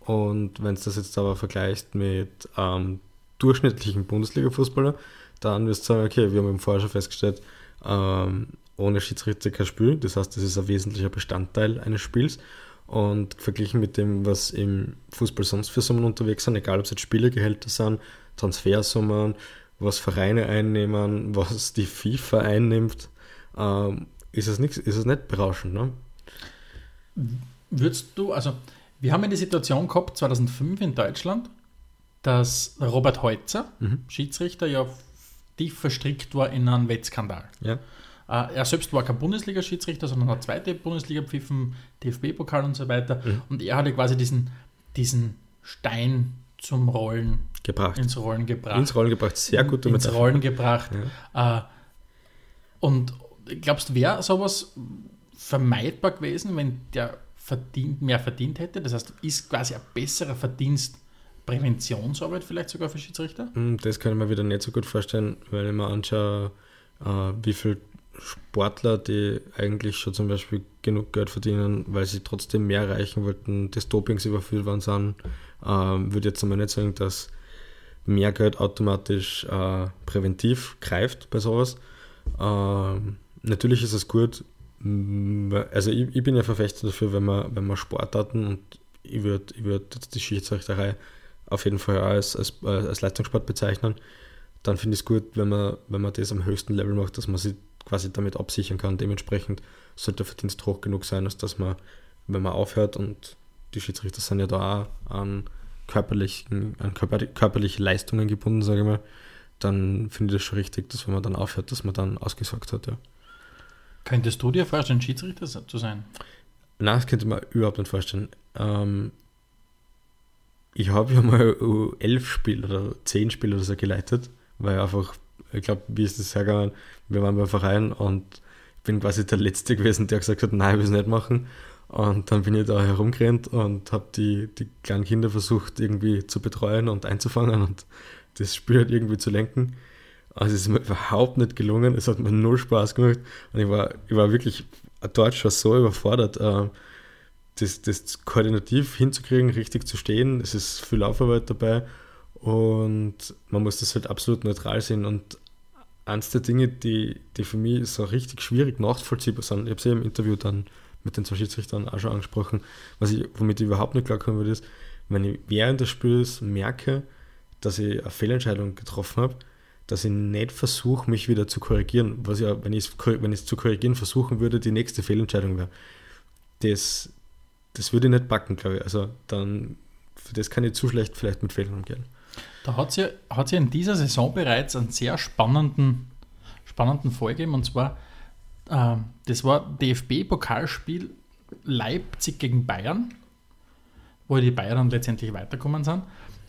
Und wenn es das jetzt aber vergleicht mit ähm, durchschnittlichen Bundesliga-Fußballer, dann wirst du sagen, okay, wir haben eben vorher schon festgestellt, ähm, ohne Schiedsrichter kein Spiel. Das heißt, das ist ein wesentlicher Bestandteil eines Spiels. Und verglichen mit dem, was im Fußball sonst für Summen unterwegs sind, egal ob es jetzt Spielergehälter sind, Transfersummen, was Vereine einnehmen, *laughs* was die FIFA einnimmt, ähm, ist, es nix, ist es nicht berauschend. Ne? Würdest du, also wir haben ja die Situation gehabt, 2005 in Deutschland, dass Robert Heutzer, Mhm. Schiedsrichter, ja tief verstrickt war in einen Wettskandal. Ja. Äh, er selbst war kein Bundesliga-Schiedsrichter, sondern hat zweite Bundesliga pfiffen, DFB-Pokal und so weiter. Mhm. Und er hatte quasi diesen, diesen Stein zum Rollen, Gebracht. ins Rollen gebracht. Ins Rollen gebracht, sehr gut. ins Rollen gebracht. Ja. Äh, und glaubst du, wäre sowas vermeidbar gewesen, wenn der verdient, mehr verdient hätte? Das heißt, ist quasi ein besserer Verdienst Präventionsarbeit vielleicht sogar für Schiedsrichter? Hm, Das kann ich mir wieder nicht so gut vorstellen, weil ich mir anschaue, äh, wie viele Sportler, die eigentlich schon zum Beispiel genug Geld verdienen, weil sie trotzdem mehr erreichen wollten, des Dopings überführt worden sind, ähm, würde jetzt einmal nicht sagen, dass mehr Geld automatisch äh, präventiv greift bei sowas. Ähm, natürlich ist es gut, also ich, ich bin ja Verfechter dafür, wenn man, wenn man Sportarten und ich würde ich würd die Schiedsrichterei auf jeden Fall als, als, äh, als Leistungssport bezeichnen, dann finde ich es gut, wenn man, wenn man das am höchsten Level macht, dass man sich quasi damit absichern kann. Dementsprechend sollte der Verdienst hoch genug sein, als dass man, wenn man aufhört und die Schiedsrichter sind ja da auch an körperlichen, an körper, körperliche Leistungen gebunden, sage ich mal, dann finde ich das schon richtig, dass wenn man dann aufhört, dass man dann ausgesorgt hat, ja. Könntest du dir vorstellen, Schiedsrichter zu sein? Nein, das könnte man überhaupt nicht vorstellen. Ähm, ich habe ja mal elf Spiele oder zehn Spiele oder so geleitet, weil einfach, ich glaube, wie ist das hergegangen? Wir waren beim Verein und ich bin quasi der Letzte gewesen, der gesagt hat, nein, will es nicht machen. Und dann bin ich da herumgerannt und habe die, die kleinen Kinder versucht, irgendwie zu betreuen und einzufangen und das Spiel halt irgendwie zu lenken. Also es ist mir überhaupt nicht gelungen, es hat mir null Spaß gemacht und ich war, ich war wirklich dort schon so überfordert, äh, das, das koordinativ hinzukriegen, richtig zu stehen. Es ist viel Laufarbeit dabei und man muss das halt absolut neutral sehen. Und eins der Dinge, die, die für mich so richtig schwierig nachvollziehbar sind, ich habe es ja im Interview dann mit den zwei Schiedsrichtern auch schon angesprochen, was ich, womit ich überhaupt nicht klarkommen würde, ist, wenn ich während des Spiels merke, dass ich eine Fehlentscheidung getroffen habe, dass ich nicht versuche, mich wieder zu korrigieren, was ja, wenn ich es wenn zu korrigieren versuchen würde, die nächste Fehlentscheidung wäre. Das, das würde ich nicht backen, glaube ich. Also dann, für das kann ich zu schlecht vielleicht mit Fehlern umgehen. Da hat es ja, hat's ja in dieser Saison bereits einen sehr spannenden, spannenden Fall gegeben. Und zwar, äh, das war DFB-Pokalspiel Leipzig gegen Bayern, wo die Bayern dann letztendlich weitergekommen sind.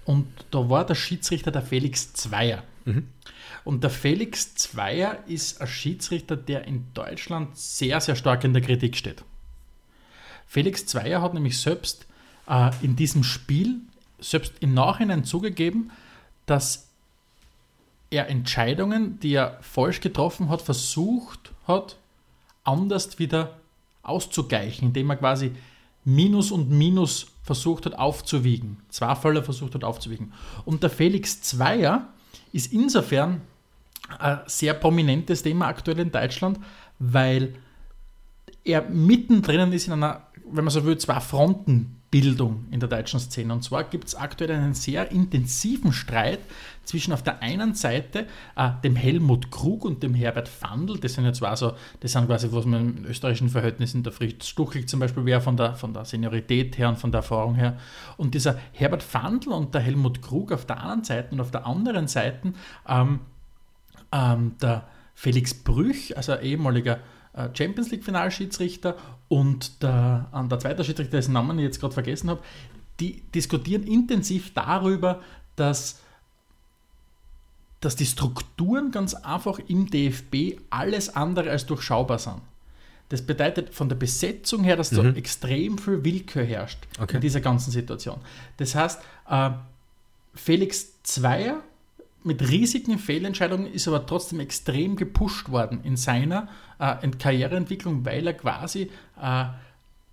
Und da war der Schiedsrichter der Felix Zweier. Und der Felix Zweier ist ein Schiedsrichter, der in Deutschland sehr, sehr stark in der Kritik steht. Felix Zweier hat nämlich selbst äh, in diesem Spiel, selbst im Nachhinein zugegeben, dass er Entscheidungen, die er falsch getroffen hat, versucht hat, anders wieder auszugleichen, indem er quasi Minus und Minus versucht hat aufzuwiegen. Zwei Fälle versucht hat aufzuwiegen. Und der Felix Zweier ist insofern ein sehr prominentes Thema aktuell in Deutschland, weil er mittendrin ist in einer, wenn man so will, zwei Frontenbildung in der deutschen Szene. Und zwar gibt es aktuell einen sehr intensiven Streit zwischen auf der einen Seite äh, dem Helmut Krug und dem Herbert Fandl. Das sind ja zwar so, das sind quasi, was man in österreichischen Verhältnissen, der Fritz Stuchel zum Beispiel wäre von der, von der Seniorität her und von der Erfahrung her. Und dieser Herbert Fandl und der Helmut Krug auf der einen Seite und auf der anderen Seite ähm, ähm, der Felix Brüch, also ehemaliger Champions League Finalschiedsrichter und der, äh, der zweite Schiedsrichter, dessen Namen ich jetzt gerade vergessen habe, die diskutieren intensiv darüber, dass, dass die Strukturen ganz einfach im DFB alles andere als durchschaubar sind. Das bedeutet von der Besetzung her, dass da extrem viel Willkür herrscht Okay. in dieser ganzen Situation. Das heißt, äh, Felix Zweier mit riesigen Fehlentscheidungen ist aber trotzdem extrem gepusht worden in seiner äh, Karriereentwicklung, weil er quasi, äh,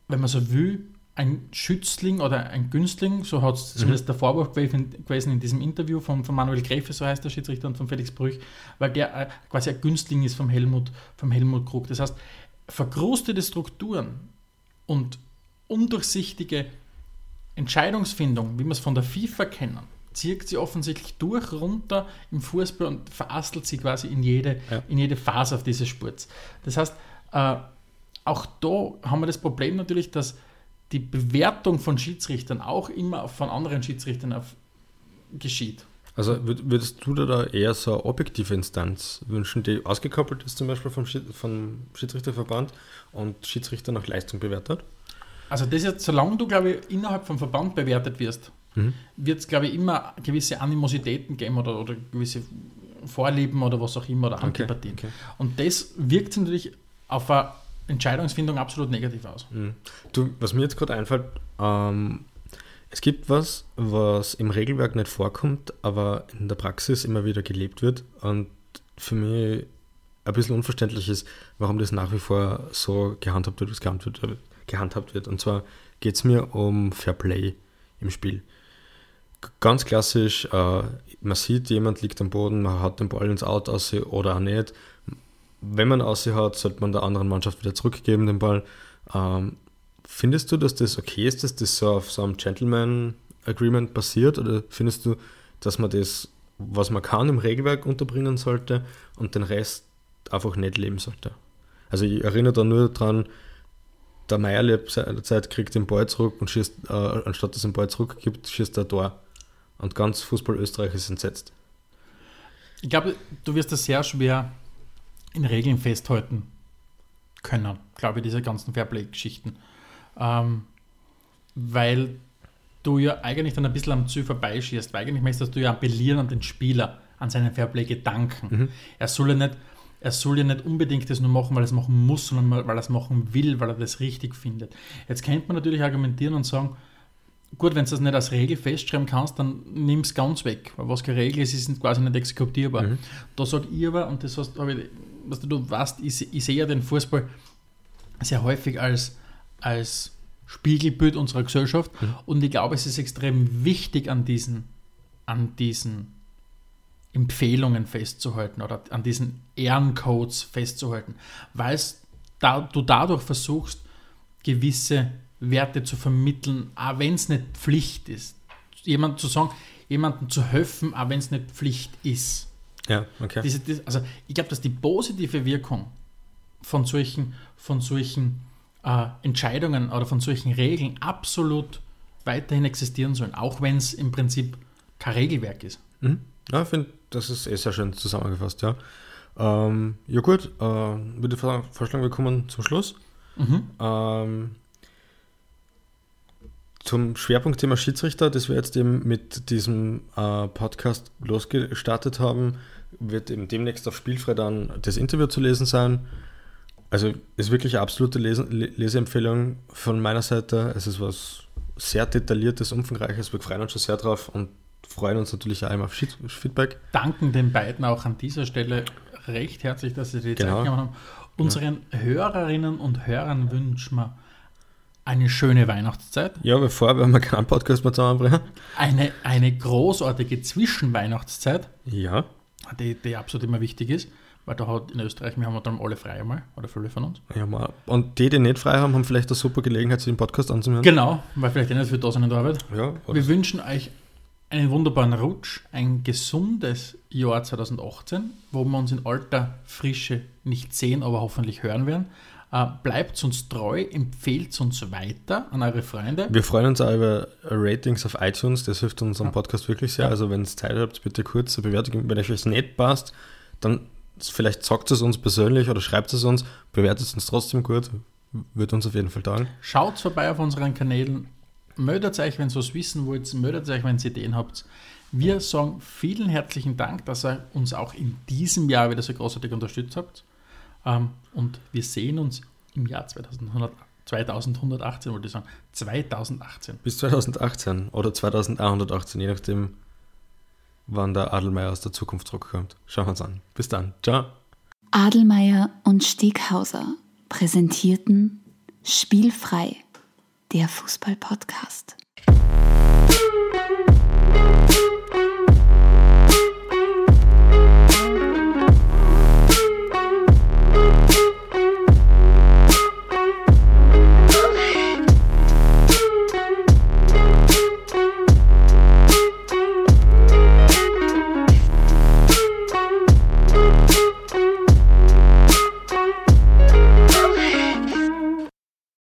wenn man so will, ein Schützling oder ein Günstling, so hat es zumindest der Vorwurf gewesen in diesem Interview von, von Manuel Gräfe, so heißt der Schiedsrichter, und von Felix Brüch, weil der äh, quasi ein Günstling ist vom Helmut, vom Helmut Krug. Das heißt, verkrustete Strukturen und undurchsichtige Entscheidungsfindung, wie wir es von der FIFA kennen, zieht sie offensichtlich durch runter im Fußball und verastelt sie quasi in jede, Ja. in jede Phase auf dieses Sports. Das heißt, äh, auch da haben wir das Problem natürlich, dass die Bewertung von Schiedsrichtern auch immer von anderen Schiedsrichtern auf geschieht. Also würd- würdest du dir da eher so eine objektive Instanz wünschen, die ausgekoppelt ist zum Beispiel vom, Schied vom Schiedsrichterverband und Schiedsrichter nach Leistung bewertet? Also das jetzt, solange du, glaube ich, innerhalb vom Verband bewertet wirst, Mhm. wird es, glaube ich, immer gewisse Animositäten geben oder, oder gewisse Vorlieben oder was auch immer oder Antipathien. okay. Und das wirkt sich natürlich auf eine Entscheidungsfindung absolut negativ aus. Mhm. Du, was mir jetzt gerade einfällt, ähm, es gibt was, was im Regelwerk nicht vorkommt, aber in der Praxis immer wieder gelebt wird und für mich ein bisschen unverständlich ist, warum das nach wie vor so gehandhabt wird, wie es. Gehandhabt wird. Und zwar geht es mir um Fair Play im Spiel. Ganz klassisch, äh, man sieht, jemand liegt am Boden, man hat den Ball ins Out aus oder auch nicht. Wenn man aus hat, sollte man der anderen Mannschaft wieder zurückgeben, den Ball. Ähm, findest du, dass das okay ist, dass das so auf so einem Gentleman Agreement basiert? Oder findest du, dass man das, was man kann, im Regelwerk unterbringen sollte und den Rest einfach nicht leben sollte? Also ich erinnere da nur dran, der Meier Zeit kriegt den Ball zurück und schießt, äh, anstatt dass er den Ball zurückgibt, schießt er Tor. Und ganz Fußball Österreich ist entsetzt. Ich glaube, du wirst das sehr schwer in Regeln festhalten können, glaube ich, diese ganzen Fairplay-Geschichten. Ähm, weil du ja eigentlich dann ein bisschen am Ziel vorbeischießt, weil eigentlich möchtest du ja appellieren an den Spieler, an seinen Fairplay-Gedanken. Er soll ja nicht er soll ja nicht unbedingt das nur machen, weil er es machen muss, sondern weil er es machen will, weil er das richtig findet. Jetzt könnte man natürlich argumentieren und sagen, gut, wenn du das nicht als Regel festschreiben kannst, dann nimm es ganz weg. Weil was keine Regel ist, ist quasi nicht exekutierbar. Da sage ich aber, und das hast, ich, was du, du weißt, ich, ich sehe ja den Fußball sehr häufig als, als Spiegelbild unserer Gesellschaft und ich glaube, es ist extrem wichtig an diesen, an diesen Empfehlungen festzuhalten oder an diesen Ehrencodes festzuhalten, weil da, du dadurch versuchst, gewisse Werte zu vermitteln, auch wenn es nicht Pflicht ist. Jemand zu sagen, jemandem zu helfen, auch wenn es nicht Pflicht ist. Ja, okay. Diese, diese, also ich glaube, dass die positive Wirkung von solchen, von solchen äh, Entscheidungen oder von solchen Regeln absolut weiterhin existieren sollen, auch wenn es im Prinzip kein Regelwerk ist. Mhm. Ja, ich finde, das ist eh sehr schön zusammengefasst, ja. Ähm, ja gut, äh, würde vorschlagen, wir kommen zum Schluss. Ähm, zum Schwerpunktthema Schiedsrichter, das wir jetzt eben mit diesem äh, Podcast losgestartet haben, wird eben demnächst auf Spielfrei dann das Interview zu lesen sein. Also ist wirklich eine absolute Lesen, Le- Leseempfehlung von meiner Seite. Es ist was sehr detailliertes, umfangreiches. Wir freuen uns schon sehr drauf und freuen uns natürlich auch immer auf Feedback. danken den beiden auch an dieser Stelle recht herzlich, dass sie die Genau. Zeit genommen haben. Unseren Hörerinnen und Hörern wünschen wir eine schöne Weihnachtszeit, Ja, bevor wir mal keinen Podcast mehr zusammenbringen. eine, eine großartige Zwischenweihnachtszeit, Ja, die, die absolut immer wichtig ist, weil da hat in Österreich, wir haben dann alle frei einmal, oder viele von uns. ja mal. Und die, die nicht frei haben, haben vielleicht eine super Gelegenheit, sich den Podcast anzuhören. Genau, weil vielleicht nicht viel da sind in der Arbeit. Ja, Wir wünschen euch einen wunderbaren Rutsch, ein gesundes Jahr 2018, wo wir uns in alter Frische nicht sehen, aber hoffentlich hören werden. Äh, bleibt uns treu, empfehlt uns weiter an eure Freunde. Wir freuen uns auch über Ratings auf iTunes, das hilft unserem Podcast wirklich sehr. Also wenn ihr Zeit habt, bitte kurze Bewertung. Wenn euch es nicht passt, dann vielleicht sagt es uns persönlich oder schreibt es uns, bewertet es uns trotzdem gut. Wird uns auf jeden Fall taugen. Schaut vorbei auf unseren Kanälen, meldet euch, wenn ihr was wissen wollt, meldet euch, wenn ihr Ideen habt. Wir sagen vielen herzlichen Dank, dass ihr uns auch in diesem Jahr wieder so großartig unterstützt habt. Ähm, und wir sehen uns im Jahr 2100, 2118, wollte ich sagen. 2018. Bis 2018 oder 2118, je nachdem, wann der Adelmeier aus der Zukunft zurückkommt. Schauen wir uns an. Bis dann. Ciao. Adelmeier und Steghauser präsentierten Spielfrei, der Fußball-Podcast.